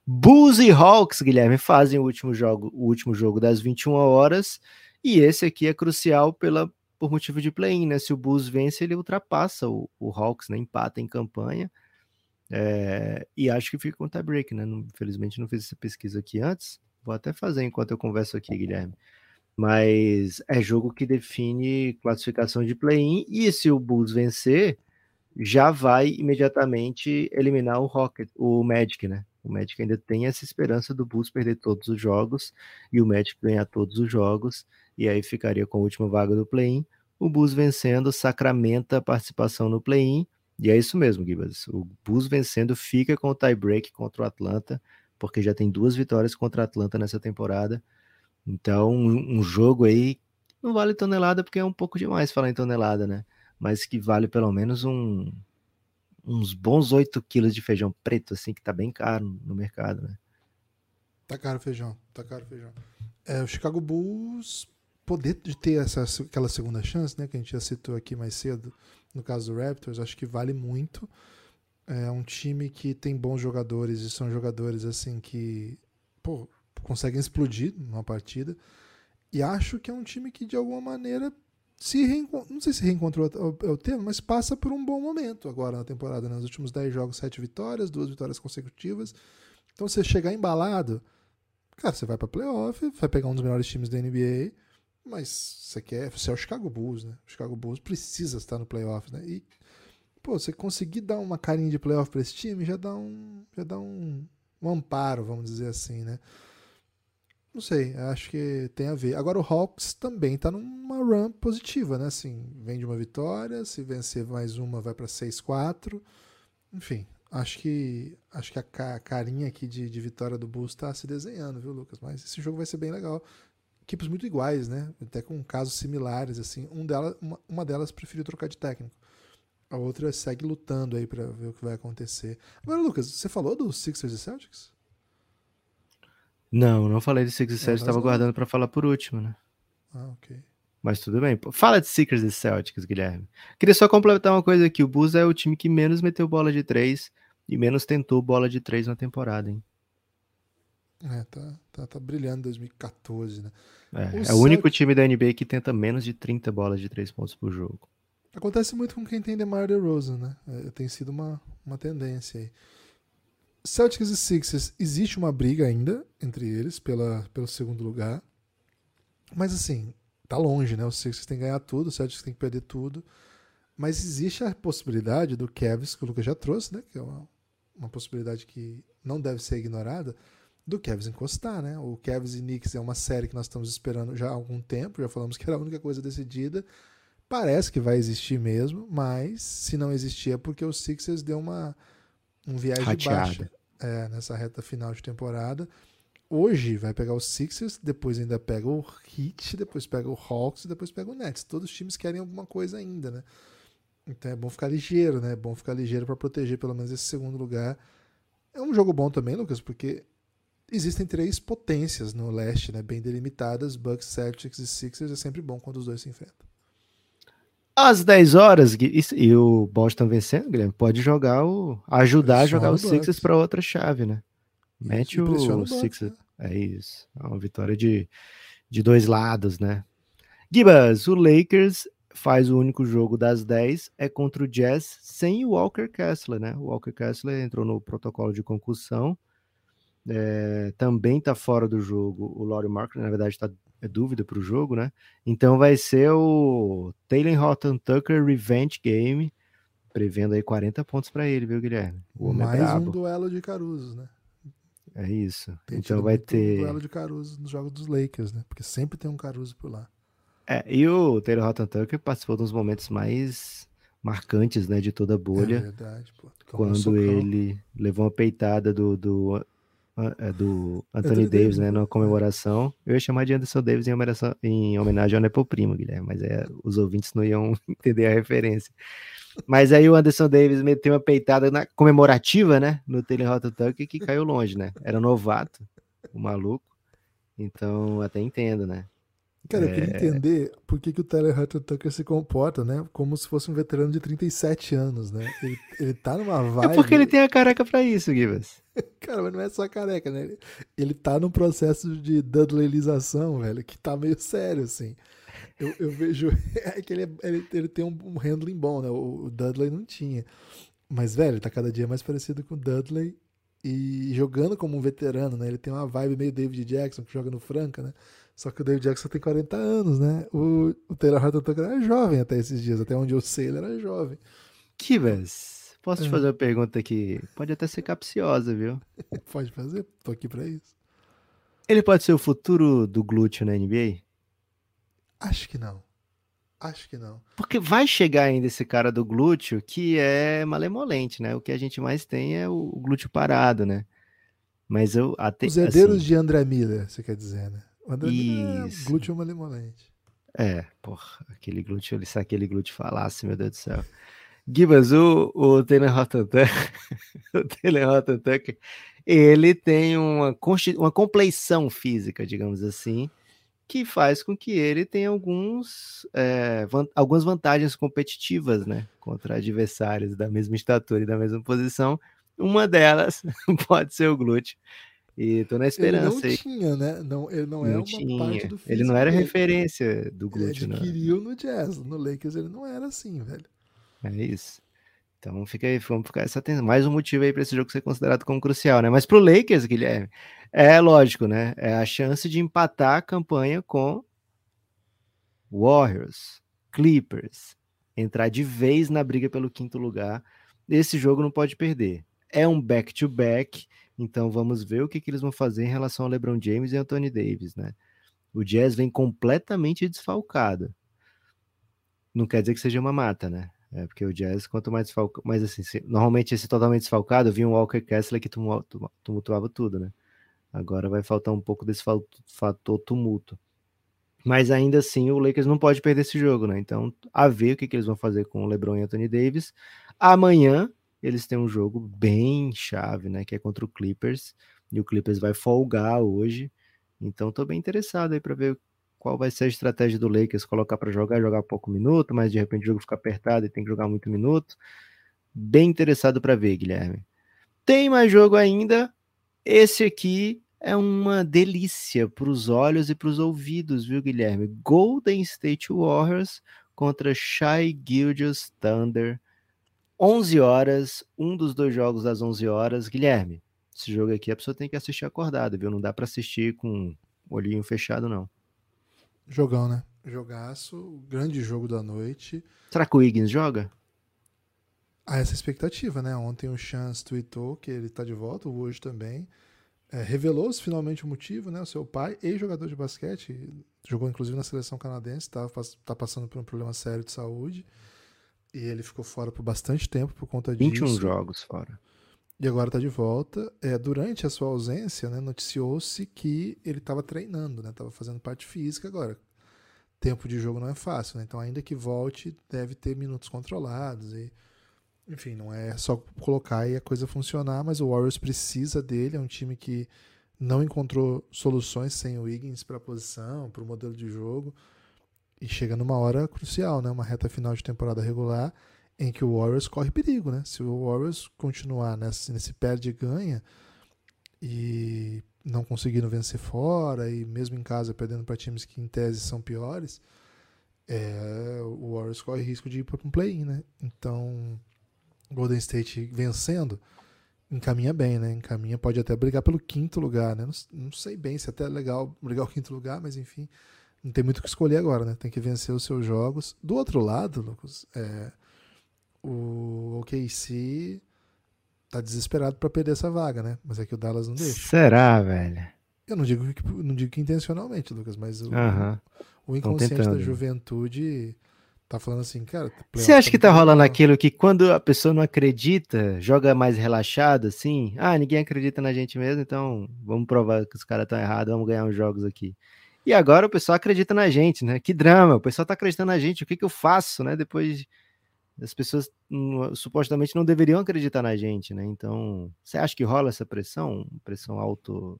Bulls e Hawks, Guilherme, fazem o último jogo, o último jogo das 21 horas. E esse aqui é crucial pela, por motivo de play-in, né? Se o Bulls vence, ele ultrapassa o, o Hawks, né? Empata em campanha. É, e acho que fica com tie-break, né? Não- Infelizmente não fiz essa pesquisa aqui antes. Vou até fazer enquanto eu converso aqui, Guilherme. Mas é jogo que define classificação de play-in. E se o Bulls vencer, já vai imediatamente eliminar o Rocket, o Magic, né? O Magic ainda tem essa esperança do Bulls perder todos os jogos e o Magic ganhar todos os jogos, e aí ficaria com a última vaga do play-in. O Bulls vencendo sacramenta a participação no play-in, e é isso mesmo, Gibas. O Bulls vencendo fica com o tie-break contra o Atlanta, porque já tem duas vitórias contra o Atlanta nessa temporada. Então, um, um jogo aí não vale tonelada, porque é um pouco demais falar em tonelada, né? Mas que vale pelo menos um, uns bons 8 quilos de feijão preto, assim, que tá bem caro no mercado, né? Tá caro feijão, tá caro feijão. É, o Chicago Bulls poder de ter essa, aquela segunda chance, né, que a gente já citou aqui mais cedo, no caso do Raptors, acho que vale muito. É um time que tem bons jogadores e são jogadores assim que pô, conseguem explodir numa partida. E acho que é um time que de alguma maneira se não sei se reencontrou é o termo, mas passa por um bom momento agora na temporada. Né? Nos últimos 10 jogos, 7 vitórias, duas vitórias consecutivas. Então, você chegar embalado, cara, você vai para playoff, vai pegar um dos melhores times da NBA, mas você quer, você é o Chicago Bulls, né? O Chicago Bulls precisa estar no playoff, né? E pô, você conseguir dar uma carinha de playoff para esse time já dá um, já dá um, um amparo, vamos dizer assim, né? Não sei, acho que tem a ver. Agora o Hawks também está numa run positiva, né? Assim, vem de uma vitória, se vencer mais uma vai para 6-4. Enfim, acho que acho que a carinha aqui de, de vitória do Bulls está se desenhando, viu, Lucas? Mas esse jogo vai ser bem legal. Equipes muito iguais, né? Até com casos similares, assim. Um dela, uma, uma delas preferiu trocar de técnico. A outra segue lutando aí para ver o que vai acontecer. Agora, Lucas, você falou dos Sixers e Celtics? Não, não falei de Sixers e Celtics, estava guardando para falar por último, né? Ah, ok. Mas tudo bem. Fala de Sixers e Celtics, Guilherme. Queria só complementar uma coisa aqui. O Bulls é o time que menos meteu bola de três e menos tentou bola de três na temporada, hein? É, tá, tá, tá brilhando 2014, né? É, o, é o único time da NBA que tenta menos de 30 bolas de três pontos por jogo. Acontece muito com quem tem DeMar DeRozan, né? É, tem sido uma, uma tendência aí. Celtics e Sixers, existe uma briga ainda entre eles pela, pelo segundo lugar. Mas assim, tá longe, né? Os Sixers tem que ganhar tudo, os Celtics tem que perder tudo. Mas existe a possibilidade do Cavs, que o Lucas já trouxe, né? Que é uma, uma possibilidade que não deve ser ignorada, do Cavs encostar, né? O Cavs e Knicks é uma série que nós estamos esperando já há algum tempo, já falamos que era a única coisa decidida. Parece que vai existir mesmo, mas se não existir é porque o Sixers deu uma um viagem Rateada. baixa é, nessa reta final de temporada. Hoje vai pegar o Sixers, depois ainda pega o Heat, depois pega o Hawks depois pega o Nets. Todos os times querem alguma coisa ainda, né? Então é bom ficar ligeiro, né? É bom ficar ligeiro para proteger pelo menos esse segundo lugar. É um jogo bom também, Lucas, porque existem três potências no leste, né? Bem delimitadas. Bucks, Celtics e Sixers é sempre bom quando os dois se enfrentam às 10 horas e o Boston vencendo, Guilherme, pode jogar o ajudar a jogar o Sixers para outra chave, né? Mete o, o Sixers. Né? É isso. É uma vitória de, de dois lados, né? Gibas, o Lakers faz o único jogo das 10 é contra o Jazz sem o Walker Kessler, né? O Walker Kessler entrou no protocolo de concussão. É, também tá fora do jogo o Laurie Marker, na verdade está é dúvida para o jogo, né? Então vai ser o Taylor Horton Tucker Revenge Game, prevendo aí 40 pontos para ele, viu, Guilherme? O Mais é um duelo de Caruso, né? É isso. Tem então vai ter. Um duelo de Caruso nos jogos dos Lakers, né? Porque sempre tem um Caruso por lá. É, e o Taylor Horton Tucker participou dos momentos mais marcantes, né, de toda a bolha. É verdade, pô. Quando ele levou uma peitada do, do é do Anthony Davis, Davis, né, na comemoração. Eu ia chamar de Anderson Davis em homenagem, em homenagem ao Nepo Primo, Guilherme, mas é, os ouvintes não iam entender a referência. Mas aí o Anderson Davis meteu uma peitada na comemorativa, né, no Taylor Hot Tuck, que caiu longe, né? Era novato, o maluco. Então, até entendo, né? Cara, eu queria é. entender por que, que o Tyler Hutton Tucker se comporta, né? Como se fosse um veterano de 37 anos, né? Ele, ele tá numa é vibe... É porque ele tem a careca pra isso, Gibas. Cara, mas não é só careca, né? Ele, ele tá num processo de Dudleyização, velho, que tá meio sério, assim. Eu, eu vejo é que ele, é, ele, ele tem um, um handling bom, né? O, o Dudley não tinha. Mas, velho, ele tá cada dia mais parecido com o Dudley e jogando como um veterano, né? Ele tem uma vibe meio David Jackson, que joga no Franca, né? Só que o David Jackson tem 40 anos, né? O, o Taylor Horton Tucker era jovem até esses dias, até onde eu sei, ele era jovem. Kivas, posso é. te fazer uma pergunta que pode até ser capciosa, viu? pode fazer, tô aqui pra isso. Ele pode ser o futuro do glúteo na NBA? Acho que não. Acho que não. Porque vai chegar ainda esse cara do glúteo que é malemolente, né? O que a gente mais tem é o glúteo parado, né? Mas eu até. Os herdeiros assim... de André Miller, você quer dizer, né? André Isso. É glúteo malemolente. É, porra, aquele glúteo, se aquele glúteo falasse, meu Deus do céu. Gibas, o, o Taylor Rotterdam, o Taylor ele tem uma, uma compleição física, digamos assim, que faz com que ele tenha alguns, é, van, algumas vantagens competitivas, né, contra adversários da mesma estatura e da mesma posição. Uma delas pode ser o glúteo. E tô na esperança. Ele não tinha, né? Não, ele não, não é uma tinha. parte do Ele não era dele. referência do glúteo, Ele adquiriu no Jazz. No Lakers ele não era assim, velho. É isso. Então fica aí, vamos ficar essa atenção. Mais um motivo aí para esse jogo ser considerado como crucial, né? Mas pro Lakers, Guilherme, é lógico, né? É a chance de empatar a campanha com Warriors, Clippers, entrar de vez na briga pelo quinto lugar. Esse jogo não pode perder. É um back-to-back, -back, então vamos ver o que, que eles vão fazer em relação ao LeBron James e Anthony Davis, né? O Jazz vem completamente desfalcado. Não quer dizer que seja uma mata, né? É, porque o Jazz, quanto mais desfalcado. Mas assim, se, normalmente esse totalmente desfalcado vinha um Walker Kessler que tumultuava tudo, né? Agora vai faltar um pouco desse fator tumulto. Mas ainda assim, o Lakers não pode perder esse jogo, né? Então, a ver o que, que eles vão fazer com o LeBron e Anthony Davis. Amanhã, eles têm um jogo bem chave, né? Que é contra o Clippers. E o Clippers vai folgar hoje. Então, tô bem interessado aí para ver qual vai ser a estratégia do Lakers, colocar para jogar, jogar pouco minuto, mas de repente o jogo fica apertado e tem que jogar muito minuto. Bem interessado para ver, Guilherme. Tem mais jogo ainda. Esse aqui é uma delícia para os olhos e para os ouvidos, viu, Guilherme? Golden State Warriors contra Shy Gilgeous Thunder. 11 horas, um dos dois jogos às 11 horas. Guilherme, esse jogo aqui a pessoa tem que assistir acordado, viu? Não dá para assistir com o olhinho fechado, não. Jogão, né? Jogaço, grande jogo da noite. Será que o Higgins joga? Há essa expectativa, né? Ontem o Chance tweetou que ele tá de volta, hoje também. É, Revelou-se finalmente o motivo, né? O seu pai, ex-jogador de basquete, jogou inclusive na seleção canadense, tá, tá passando por um problema sério de saúde. E ele ficou fora por bastante tempo por conta 21 disso. 21 jogos fora. E agora está de volta. É, durante a sua ausência, né, noticiou-se que ele estava treinando, né, estava fazendo parte física agora. Tempo de jogo não é fácil, né, então ainda que volte, deve ter minutos controlados. E, enfim, não é só colocar e a coisa funcionar, mas o Warriors precisa dele. É um time que não encontrou soluções sem o Wiggins para a posição, para o modelo de jogo. E chega numa hora crucial, né, uma reta final de temporada regular em que o Warriors corre perigo, né? Se o Warriors continuar nesse, nesse perde e ganha e não conseguindo vencer fora e mesmo em casa perdendo para times que em tese são piores, é, o Warriors corre risco de ir para um play-in, né? Então, Golden State vencendo encaminha bem, né? Encaminha, pode até brigar pelo quinto lugar, né? Não, não sei bem se é até legal brigar o quinto lugar, mas enfim, não tem muito o que escolher agora, né? Tem que vencer os seus jogos. Do outro lado, Lucas, é, o OKC tá desesperado para perder essa vaga, né? Mas é que o Dallas não deixa. Será, velho? Eu não digo que, não digo que intencionalmente, Lucas, mas o, uh -huh. o inconsciente da juventude tá falando assim, cara. Você acha que tá rolando aquilo que quando a pessoa não acredita, joga mais relaxado, assim? Ah, ninguém acredita na gente mesmo, então vamos provar que os caras estão errados, vamos ganhar uns jogos aqui. E agora o pessoal acredita na gente, né? Que drama, o pessoal tá acreditando na gente, o que que eu faço, né? Depois as pessoas supostamente não deveriam acreditar na gente, né? Então, você acha que rola essa pressão? Pressão alto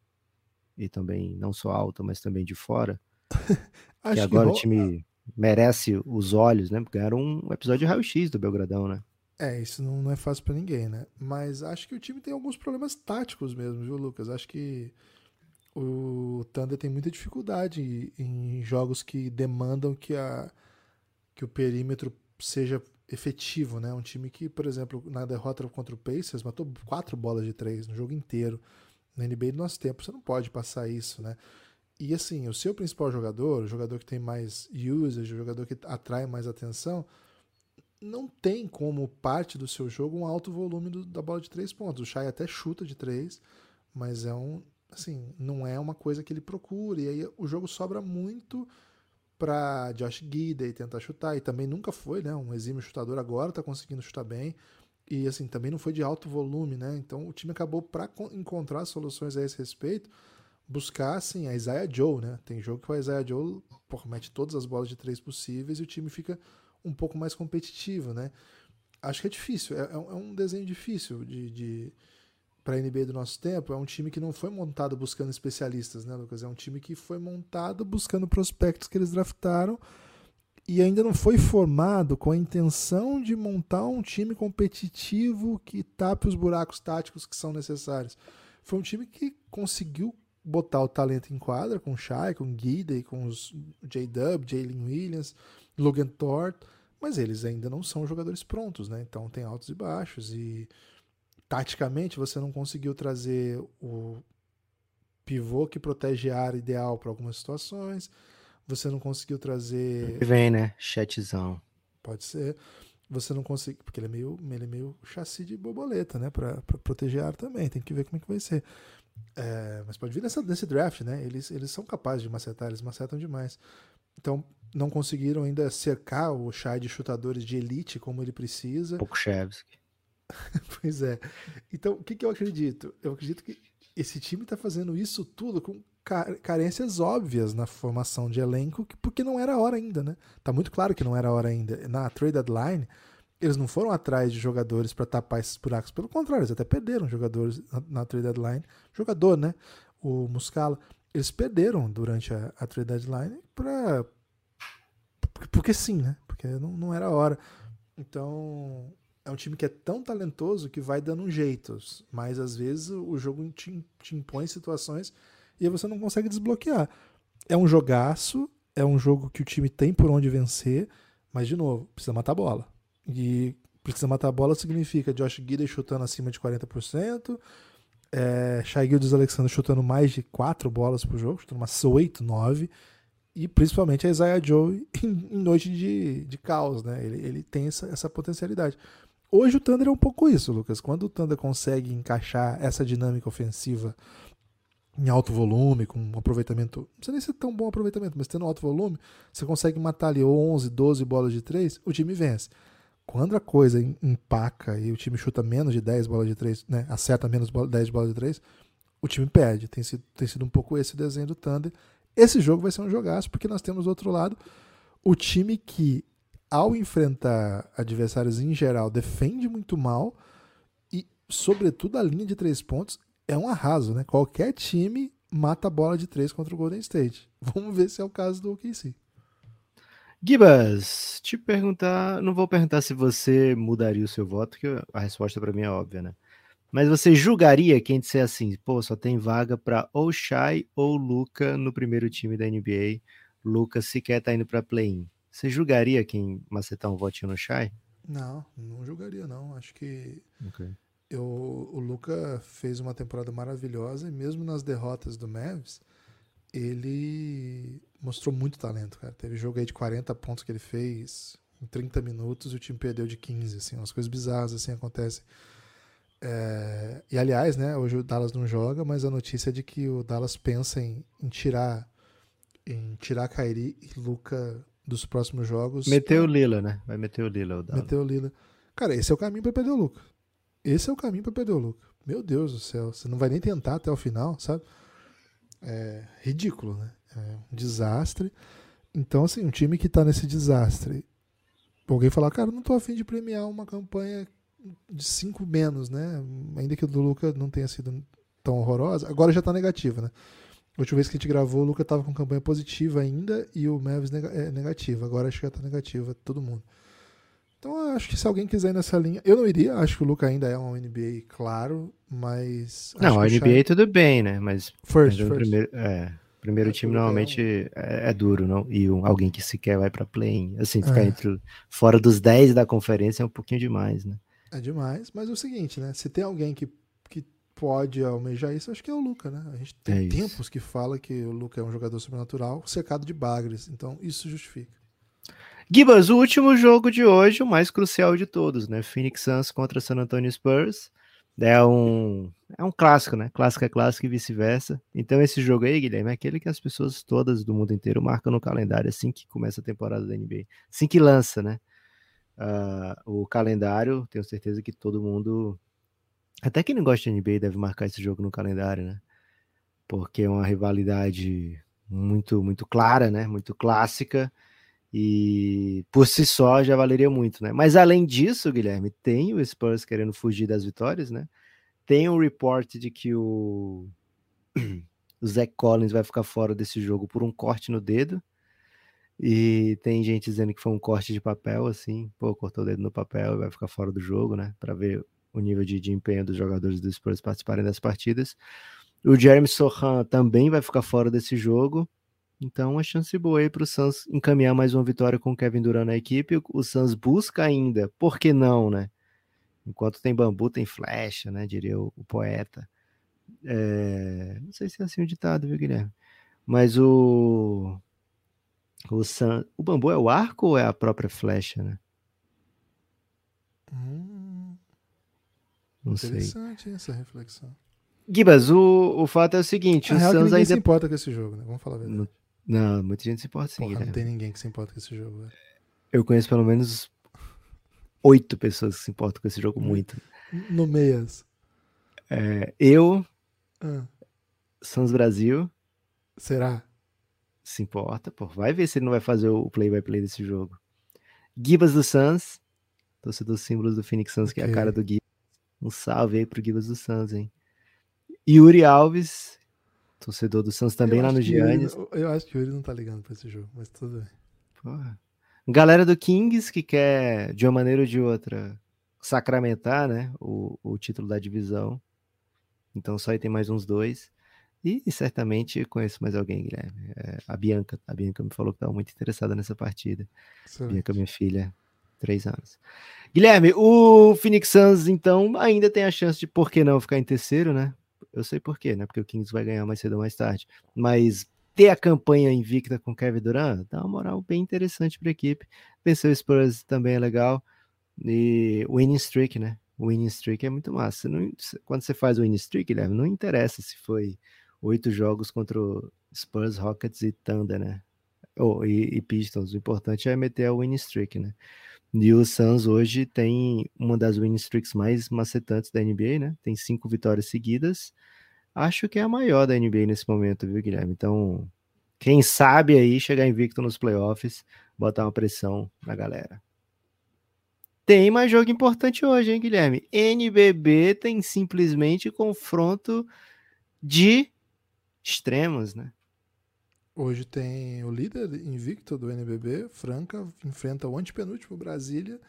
e também, não só alta, mas também de fora? que agora que o time merece os olhos, né? Porque era um episódio de raio-x do Belgradão, né? É, isso não, não é fácil para ninguém, né? Mas acho que o time tem alguns problemas táticos mesmo, viu, Lucas? Acho que o Thunder tem muita dificuldade em jogos que demandam que, a, que o perímetro seja efetivo, né? Um time que, por exemplo, na derrota contra o Pacers matou quatro bolas de três no jogo inteiro. Na NBA do nosso tempo, você não pode passar isso, né? E assim, o seu principal jogador, o jogador que tem mais usage, o jogador que atrai mais atenção, não tem como parte do seu jogo um alto volume do, da bola de três pontos. O Shai até chuta de três, mas é um, assim, não é uma coisa que ele procura. E aí o jogo sobra muito para Josh Gidey tentar chutar, e também nunca foi, né, um exímio chutador, agora está conseguindo chutar bem, e assim, também não foi de alto volume, né, então o time acabou para encontrar soluções a esse respeito, buscar, assim, a Isaiah Joe, né, tem jogo que o Isaiah Joe porra, mete todas as bolas de três possíveis e o time fica um pouco mais competitivo, né, acho que é difícil, é, é um é desenho difícil de, de para a NBA do nosso tempo, é um time que não foi montado buscando especialistas, né, Lucas? É um time que foi montado buscando prospectos que eles draftaram e ainda não foi formado com a intenção de montar um time competitivo que tape os buracos táticos que são necessários. foi um time que conseguiu botar o talento em quadra com o Shai, com o Guida com os J-Dub, Jalen Williams, Logan Thor, mas eles ainda não são jogadores prontos, né? Então tem altos e baixos e taticamente você não conseguiu trazer o pivô que protege a área ideal para algumas situações. Você não conseguiu trazer. Vem, né? Chatzão. Pode ser. Você não conseguiu. Porque ele é meio, ele é meio chassi de borboleta, né? Para proteger a área também. Tem que ver como é que vai ser. É, mas pode vir nessa, nesse draft, né? Eles, eles são capazes de macetar, eles macetam demais. Então, não conseguiram ainda cercar o Shai de chutadores de elite como ele precisa. Pokushevski. pois é. Então, o que, que eu acredito? Eu acredito que esse time está fazendo isso tudo com carências óbvias na formação de elenco, porque não era hora ainda, né? Tá muito claro que não era hora ainda. Na trade deadline, eles não foram atrás de jogadores para tapar esses buracos. Pelo contrário, eles até perderam jogadores na, trade deadline. Jogador, né? O Muscala. Eles perderam durante a, a trade deadline para porque sim, né? Porque não, não era hora. Então, é um time que é tão talentoso que vai dando um jeito, mas às vezes o jogo te, te impõe situações e você não consegue desbloquear. É um jogaço, é um jogo que o time tem por onde vencer, mas de novo, precisa matar a bola. E precisa matar a bola significa Josh Gidey chutando acima de 40%, é, Shai Gildes Alexander chutando mais de 4 bolas por jogo, chutando umas 8, 9, e principalmente a Isaiah Joe em, em noite de, de caos, né? Ele, ele tem essa, essa potencialidade. Hoje o Thunder é um pouco isso, Lucas. Quando o Thunder consegue encaixar essa dinâmica ofensiva em alto volume, com um aproveitamento, não sei nem se é tão bom aproveitamento, mas tendo alto volume, você consegue matar ali 11, 12 bolas de 3, o time vence. Quando a coisa empaca e o time chuta menos de 10 bolas de 3, né, acerta menos de 10 bolas de 3, o time perde. Tem sido, tem sido um pouco esse o desenho do Thunder. Esse jogo vai ser um jogaço, porque nós temos do outro lado o time que, ao enfrentar adversários em geral, defende muito mal e, sobretudo, a linha de três pontos é um arraso, né? Qualquer time mata a bola de três contra o Golden State. Vamos ver se é o caso do OKC. Gibas, te perguntar, não vou perguntar se você mudaria o seu voto, que a resposta para mim é óbvia, né? Mas você julgaria quem disser assim, pô, só tem vaga para ou Shai ou Luca no primeiro time da NBA. Luca sequer tá indo para play-in. Você julgaria quem macetar um votinho no Shai? Não, não julgaria não. Acho que okay. eu, o Luca fez uma temporada maravilhosa e mesmo nas derrotas do Mavs, ele mostrou muito talento, cara. Teve jogo aí de 40 pontos que ele fez em 30 minutos e o time perdeu de 15, assim, umas coisas bizarras assim acontecem. É, e aliás, né, hoje o Dallas não joga, mas a notícia é de que o Dallas pensa em, em tirar em tirar Kairi e Luca dos próximos jogos. Meteu o Lila, né? Vai meter o Lila o Dallas. Meteu o Lila. Cara, esse é o caminho para perder o Luca. Esse é o caminho para perder o Luca. Meu Deus do céu, você não vai nem tentar até o final, sabe? É ridículo, né? É um desastre. Então, assim, um time que tá nesse desastre. Alguém falar, cara, não tô afim de premiar uma campanha de 5 menos, né? Ainda que o do Luca não tenha sido tão horrorosa, agora já está negativa, né? A última vez que a gente gravou, o Luca estava com campanha positiva ainda e o Mavis é negativa. Agora acho que já está negativa, todo mundo. Então acho que se alguém quiser ir nessa linha, eu não iria. Acho que o Luca ainda é um NBA, claro, mas. Não, a NBA tudo bem, né? Mas. First, first. Primeiro, é, primeiro é, time normalmente é, é, duro, não? E um, alguém que sequer vai para play, assim, ficar é. entre fora dos 10 da conferência é um pouquinho demais, né? É demais, mas é o seguinte, né? Se tem alguém que, que pode almejar isso, acho que é o Luca, né? A gente tem é tempos que fala que o Luca é um jogador sobrenatural, secado de bagres, então isso justifica. Gibas, o último jogo de hoje, o mais crucial de todos, né? Phoenix Suns contra San Antonio Spurs. É um, é um clássico, né? Clássico é clássico e vice-versa. Então, esse jogo aí, Guilherme, é aquele que as pessoas todas do mundo inteiro marcam no calendário assim que começa a temporada da NBA. Assim que lança, né? uh, o calendário, tenho certeza que todo mundo, até quem não gosta de NBA, deve marcar esse jogo no calendário, né? Porque é uma rivalidade muito, muito clara, né? Muito clássica e por si só já valeria muito, né? Mas além disso, Guilherme, tem o Spurs querendo fugir das vitórias, né? Tem um report de que o, o Collins vai ficar fora desse jogo por um corte no dedo. E tem gente dizendo que foi um corte de papel, assim, pô, cortou o dedo no papel e vai ficar fora do jogo, né? Para ver o nível de, de empenho dos jogadores do Spurs participarem das partidas. O Jeremy Sohan também vai ficar fora desse jogo. Então, uma chance boa aí para o Suns encaminhar mais uma vitória com o Kevin Durant na equipe. O Suns busca ainda, por que não, né? Enquanto tem bambu, tem flecha, né? Diria o, o poeta. É... Não sei se é assim o ditado, viu, Guilherme? Mas o. O, Sun... o bambu é o arco ou é a própria flecha, né? Hum, Não sei. interessante essa reflexão. Gibas, o, o fato é o seguinte: o ninguém ainda. se importa com esse jogo, né? Vamos falar a verdade. Não, não, muita gente se importa sim, Porra, não Guilherme. tem ninguém que se importa com esse jogo, velho. Eu conheço pelo menos oito pessoas que se importam com esse jogo muito. No meias. É, eu, Ah, Brasil, será? se importa, pô. Vai ver se ele não vai fazer o play-by-play desse jogo. Gibas do Suns, torcedor símbolos do Phoenix Suns, que é a cara do Gibas. Um salve aí pro Gibas do Suns, hein? Yuri Alves, torcedor do Suns também Eu lá no Yuri Giannis. não- Eu acho que o Yuri não tá ligando pra esse jogo, mas tudo bem. Porra. Galera do Kings que quer, de uma maneira ou de outra, sacramentar né, o, o título da divisão. Então só aí tem mais uns dois. E, e certamente conheço mais alguém, Guilherme. É, a Bianca. A Bianca me falou que estava muito interessada nessa partida. Excelente. Bianca, minha filha, três anos. Guilherme, o Phoenix Suns, então, ainda tem a chance de, por que não, ficar em terceiro, né? Eu sei por quê, né? Porque o Kings vai ganhar mais cedo ou mais tarde. Mas ter a campanha invicta com Kevin Durant dá uma moral bem interessante para a equipe. Vencer o Spurs também é legal. E winning streak, né? Winning streak é muito massa. Não- quando você faz winning streak, Guilherme, não interessa se foi oito jogos contra o Spurs, Rockets e Thunder, né? Ou, e, e Pistons. O importante é meter a winning streak, né? E o Suns hoje tem uma das winning streaks mais macetantes da NBA, né? Tem cinco vitórias seguidas. Acho que é a maior da NBA nesse momento, viu, Guilherme? Então, quem sabe aí chegar invicto nos playoffs, botar uma pressão na galera. Tem mais jogo importante hoje, hein, Guilherme? NBB tem simplesmente confronto de extremos, né? Hoje tem o líder invicto do NBB, Franca, enfrenta o antepenúltimo Brasília.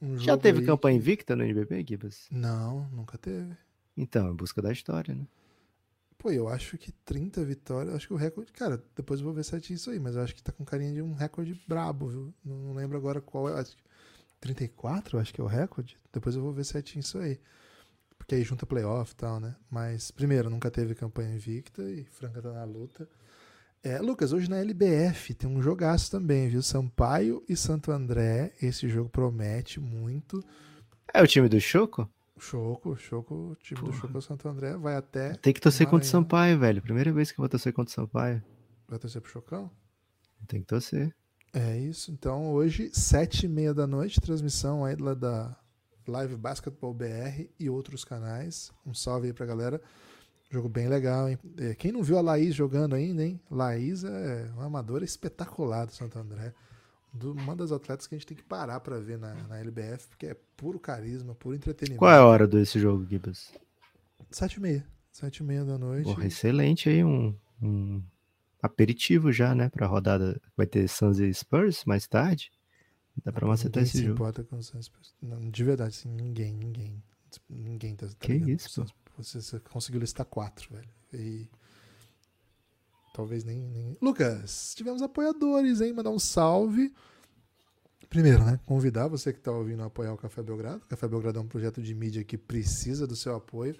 Um Já teve aí campanha invicta no NBB, Gibas? Não, nunca teve. Então, em busca da história, né? Pô, eu acho que 30 vitórias, acho que o recorde, cara, depois eu vou ver certinho isso aí, mas eu acho que tá com carinha de um recorde brabo, viu? Não, lembro agora qual é, acho que 34, eu acho que é o recorde. Depois eu vou ver certinho isso aí. Porque aí junta playoff e tal, né? Mas, primeiro, nunca teve campanha invicta e Franca tá na luta. É, Lucas, hoje na LBF tem um jogaço também, viu? Sampaio e Santo André. Esse jogo promete muito. É o time do Choco? Choco, Choco, o time do Porra. Choco é o Santo André vai até. Tem que torcer contra o. Sampaio, velho. Primeira vez que eu vou torcer contra o Sampaio. Vai torcer pro Chocão? Tem que torcer. É isso. Então, hoje, sete e meia da noite, transmissão aí lá da Live Basketball BR e outros canais. Um salve aí pra galera. Jogo bem legal, hein? É, Quem não viu a Laís jogando ainda, hein? Laís é uma amadora espetacular do Santo André. Uma das atletas que a gente tem que parar pra ver na, na LBF, porque é puro carisma, puro entretenimento. Qual é a hora desse jogo, Gibas? Sete e meia. Sete e meia da noite. Porra, excelente aí, um, um aperitivo já, né? Pra rodada. Vai ter Suns e Spurs mais tarde. Dá pra macetar esse se jogo. importa com os Não, De verdade, assim, ninguém, ninguém. Ninguém tá. tá Que isso, pô? Você, conseguiu listar quatro, velho. E. Talvez nem, nem. Lucas, tivemos apoiadores, hein? Mandar um salve. Primeiro, né? Convidar você que está ouvindo a apoiar o Café Belgrado. Café Belgrado é um projeto de mídia que precisa do seu apoio.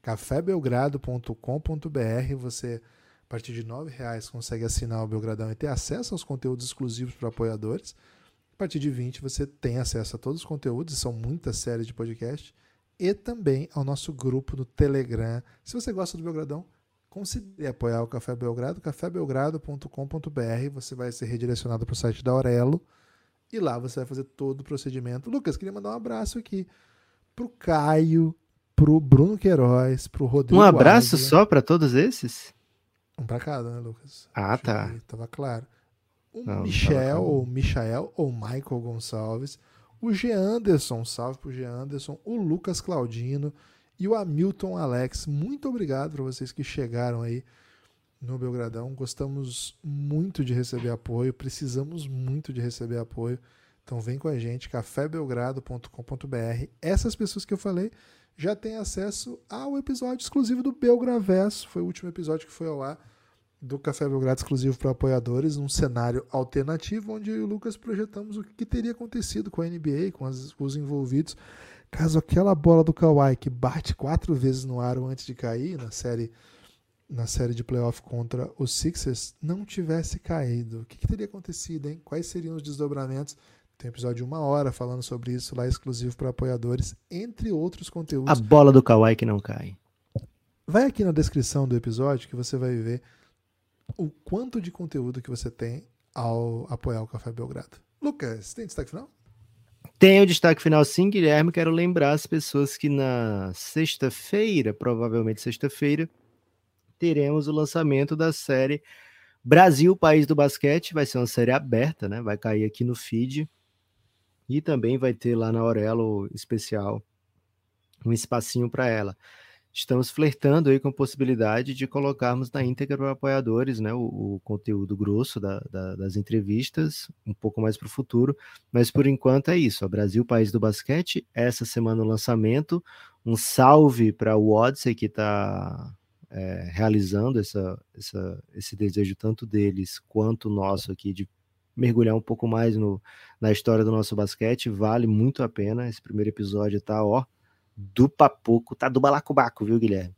cafébelgrado.com.br Você, a partir de R$ reais consegue assinar o Belgradão e ter acesso aos conteúdos exclusivos para apoiadores. A partir de 20 você tem acesso a todos os conteúdos, são muitas séries de podcast, e também ao nosso grupo no Telegram. Se você gosta do Belgradão, considere apoiar o Café Belgrado, cafébelgrado.com.br. Você vai ser redirecionado para o site da Aurelo e lá você vai fazer todo o procedimento. Lucas, queria mandar um abraço aqui pro Caio, pro Bruno Queiroz, pro Rodrigo Um abraço Águia. só pra todos esses? Um pra cada, né, Lucas? Ah, Acho tá. Tava claro. O Michel, ou Michael, ou Michael Gonçalves. O G. Anderson, salve pro G. Anderson. O Lucas Claudino. E o Hamilton Alex. Muito obrigado para vocês que chegaram aí no Belgradão. Gostamos muito de receber apoio. Precisamos muito de receber apoio. Então vem com a gente, cafébelgrado.com.br. Essas pessoas que eu falei já têm acesso ao episódio exclusivo do Belgraverso. Foi o último episódio que foi ao ar do Café Belgrado exclusivo para apoiadores, num cenário alternativo, onde eu e o Lucas projetamos o que teria acontecido com a NBA, com as, os envolvidos, caso aquela bola do Kawhi que bate quatro vezes no aro antes de cair na série na série de playoff contra os Sixers não tivesse caído. O que, que teria acontecido, hein? Quais seriam os desdobramentos? Tem um episódio de uma hora falando sobre isso lá exclusivo para apoiadores, entre outros conteúdos. A bola do Kawhi que não cai. Vai aqui na descrição do episódio que você vai ver o quanto de conteúdo que você tem ao apoiar o Café Belgrado. Lucas, tem destaque final? Tem o destaque final sim, Guilherme. Quero lembrar as pessoas que na sexta-feira, provavelmente sexta-feira, teremos o lançamento da série Brasil, País do Basquete. Vai ser uma série aberta, né? Vai cair aqui no feed. E também vai ter lá na Aurelo especial um espacinho para ela. Estamos flertando aí com a possibilidade de colocarmos na íntegra para apoiadores né, o, o conteúdo grosso da, da, das entrevistas, um pouco mais para o futuro, mas por enquanto é isso. Brasil, país do basquete, essa semana o lançamento. Um salve para o Odyssey que está é, realizando essa, essa, esse desejo tanto deles quanto nosso aqui de mergulhar um pouco mais no, na história do nosso basquete, vale muito a pena. Esse primeiro episódio tá, ó, do papuco, tá do balacobaco, viu, Guilherme?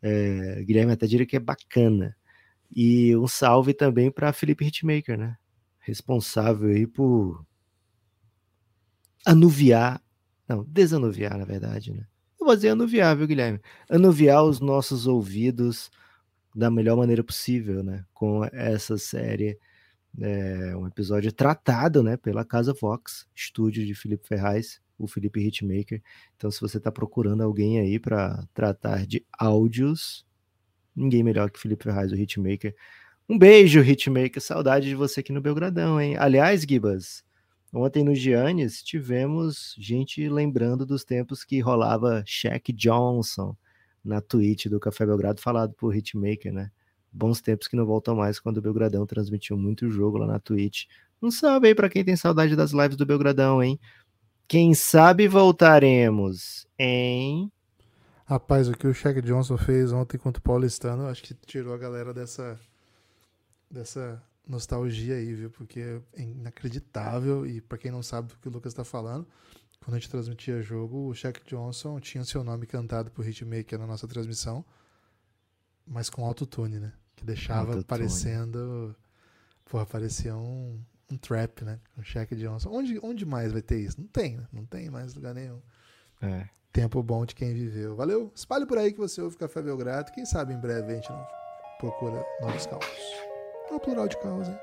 É, Guilherme até diria que é bacana. E um salve também para Felipe Hitmaker, né? Responsável aí por anuviar, não, desanuviar, na verdade, né? Eu vou dizer anuviar, viu, Guilherme? Anuviar os nossos ouvidos da melhor maneira possível, né? Com essa série é, um episódio tratado né, pela Casa Fox, estúdio de Felipe Ferraz, o Felipe Hitmaker. Então, se você está procurando alguém aí para tratar de áudios, ninguém melhor que Felipe Ferraz, o Hitmaker. Um beijo, Hitmaker. Saudade de você aqui no Belgradão, hein? Aliás, Gibas, ontem no Giannis tivemos gente lembrando dos tempos que rolava Shaq Johnson na tweet do Café Belgrado, falado por Hitmaker, né? bons tempos que não voltam mais quando o Belgradão transmitiu muito jogo lá na Twitch. Um salve aí para quem tem saudade das lives do Belgradão, hein? Quem sabe voltaremos, hein? Rapaz, o que o Shaq Johnson fez ontem contra o Paulistano, acho que tirou a galera dessa dessa nostalgia aí, viu? Porque é inacreditável e para quem não sabe do que o Lucas está falando, quando a gente transmitia jogo, o Shaq Johnson tinha seu nome cantado por Hitmaker na nossa transmissão mas com autotune, né? Que deixava autotune. parecendo. Porra, parecia um, um trap, né? Um Shaq Johnson. Onde, onde mais vai ter isso? Não tem, né? Não tem mais lugar nenhum. É. Tempo bom de quem viveu. Valeu. Espalhe por aí que você ouve Café Belgrado. Quem sabe em breve a gente não procura novos causos. É o plural de caos, hein?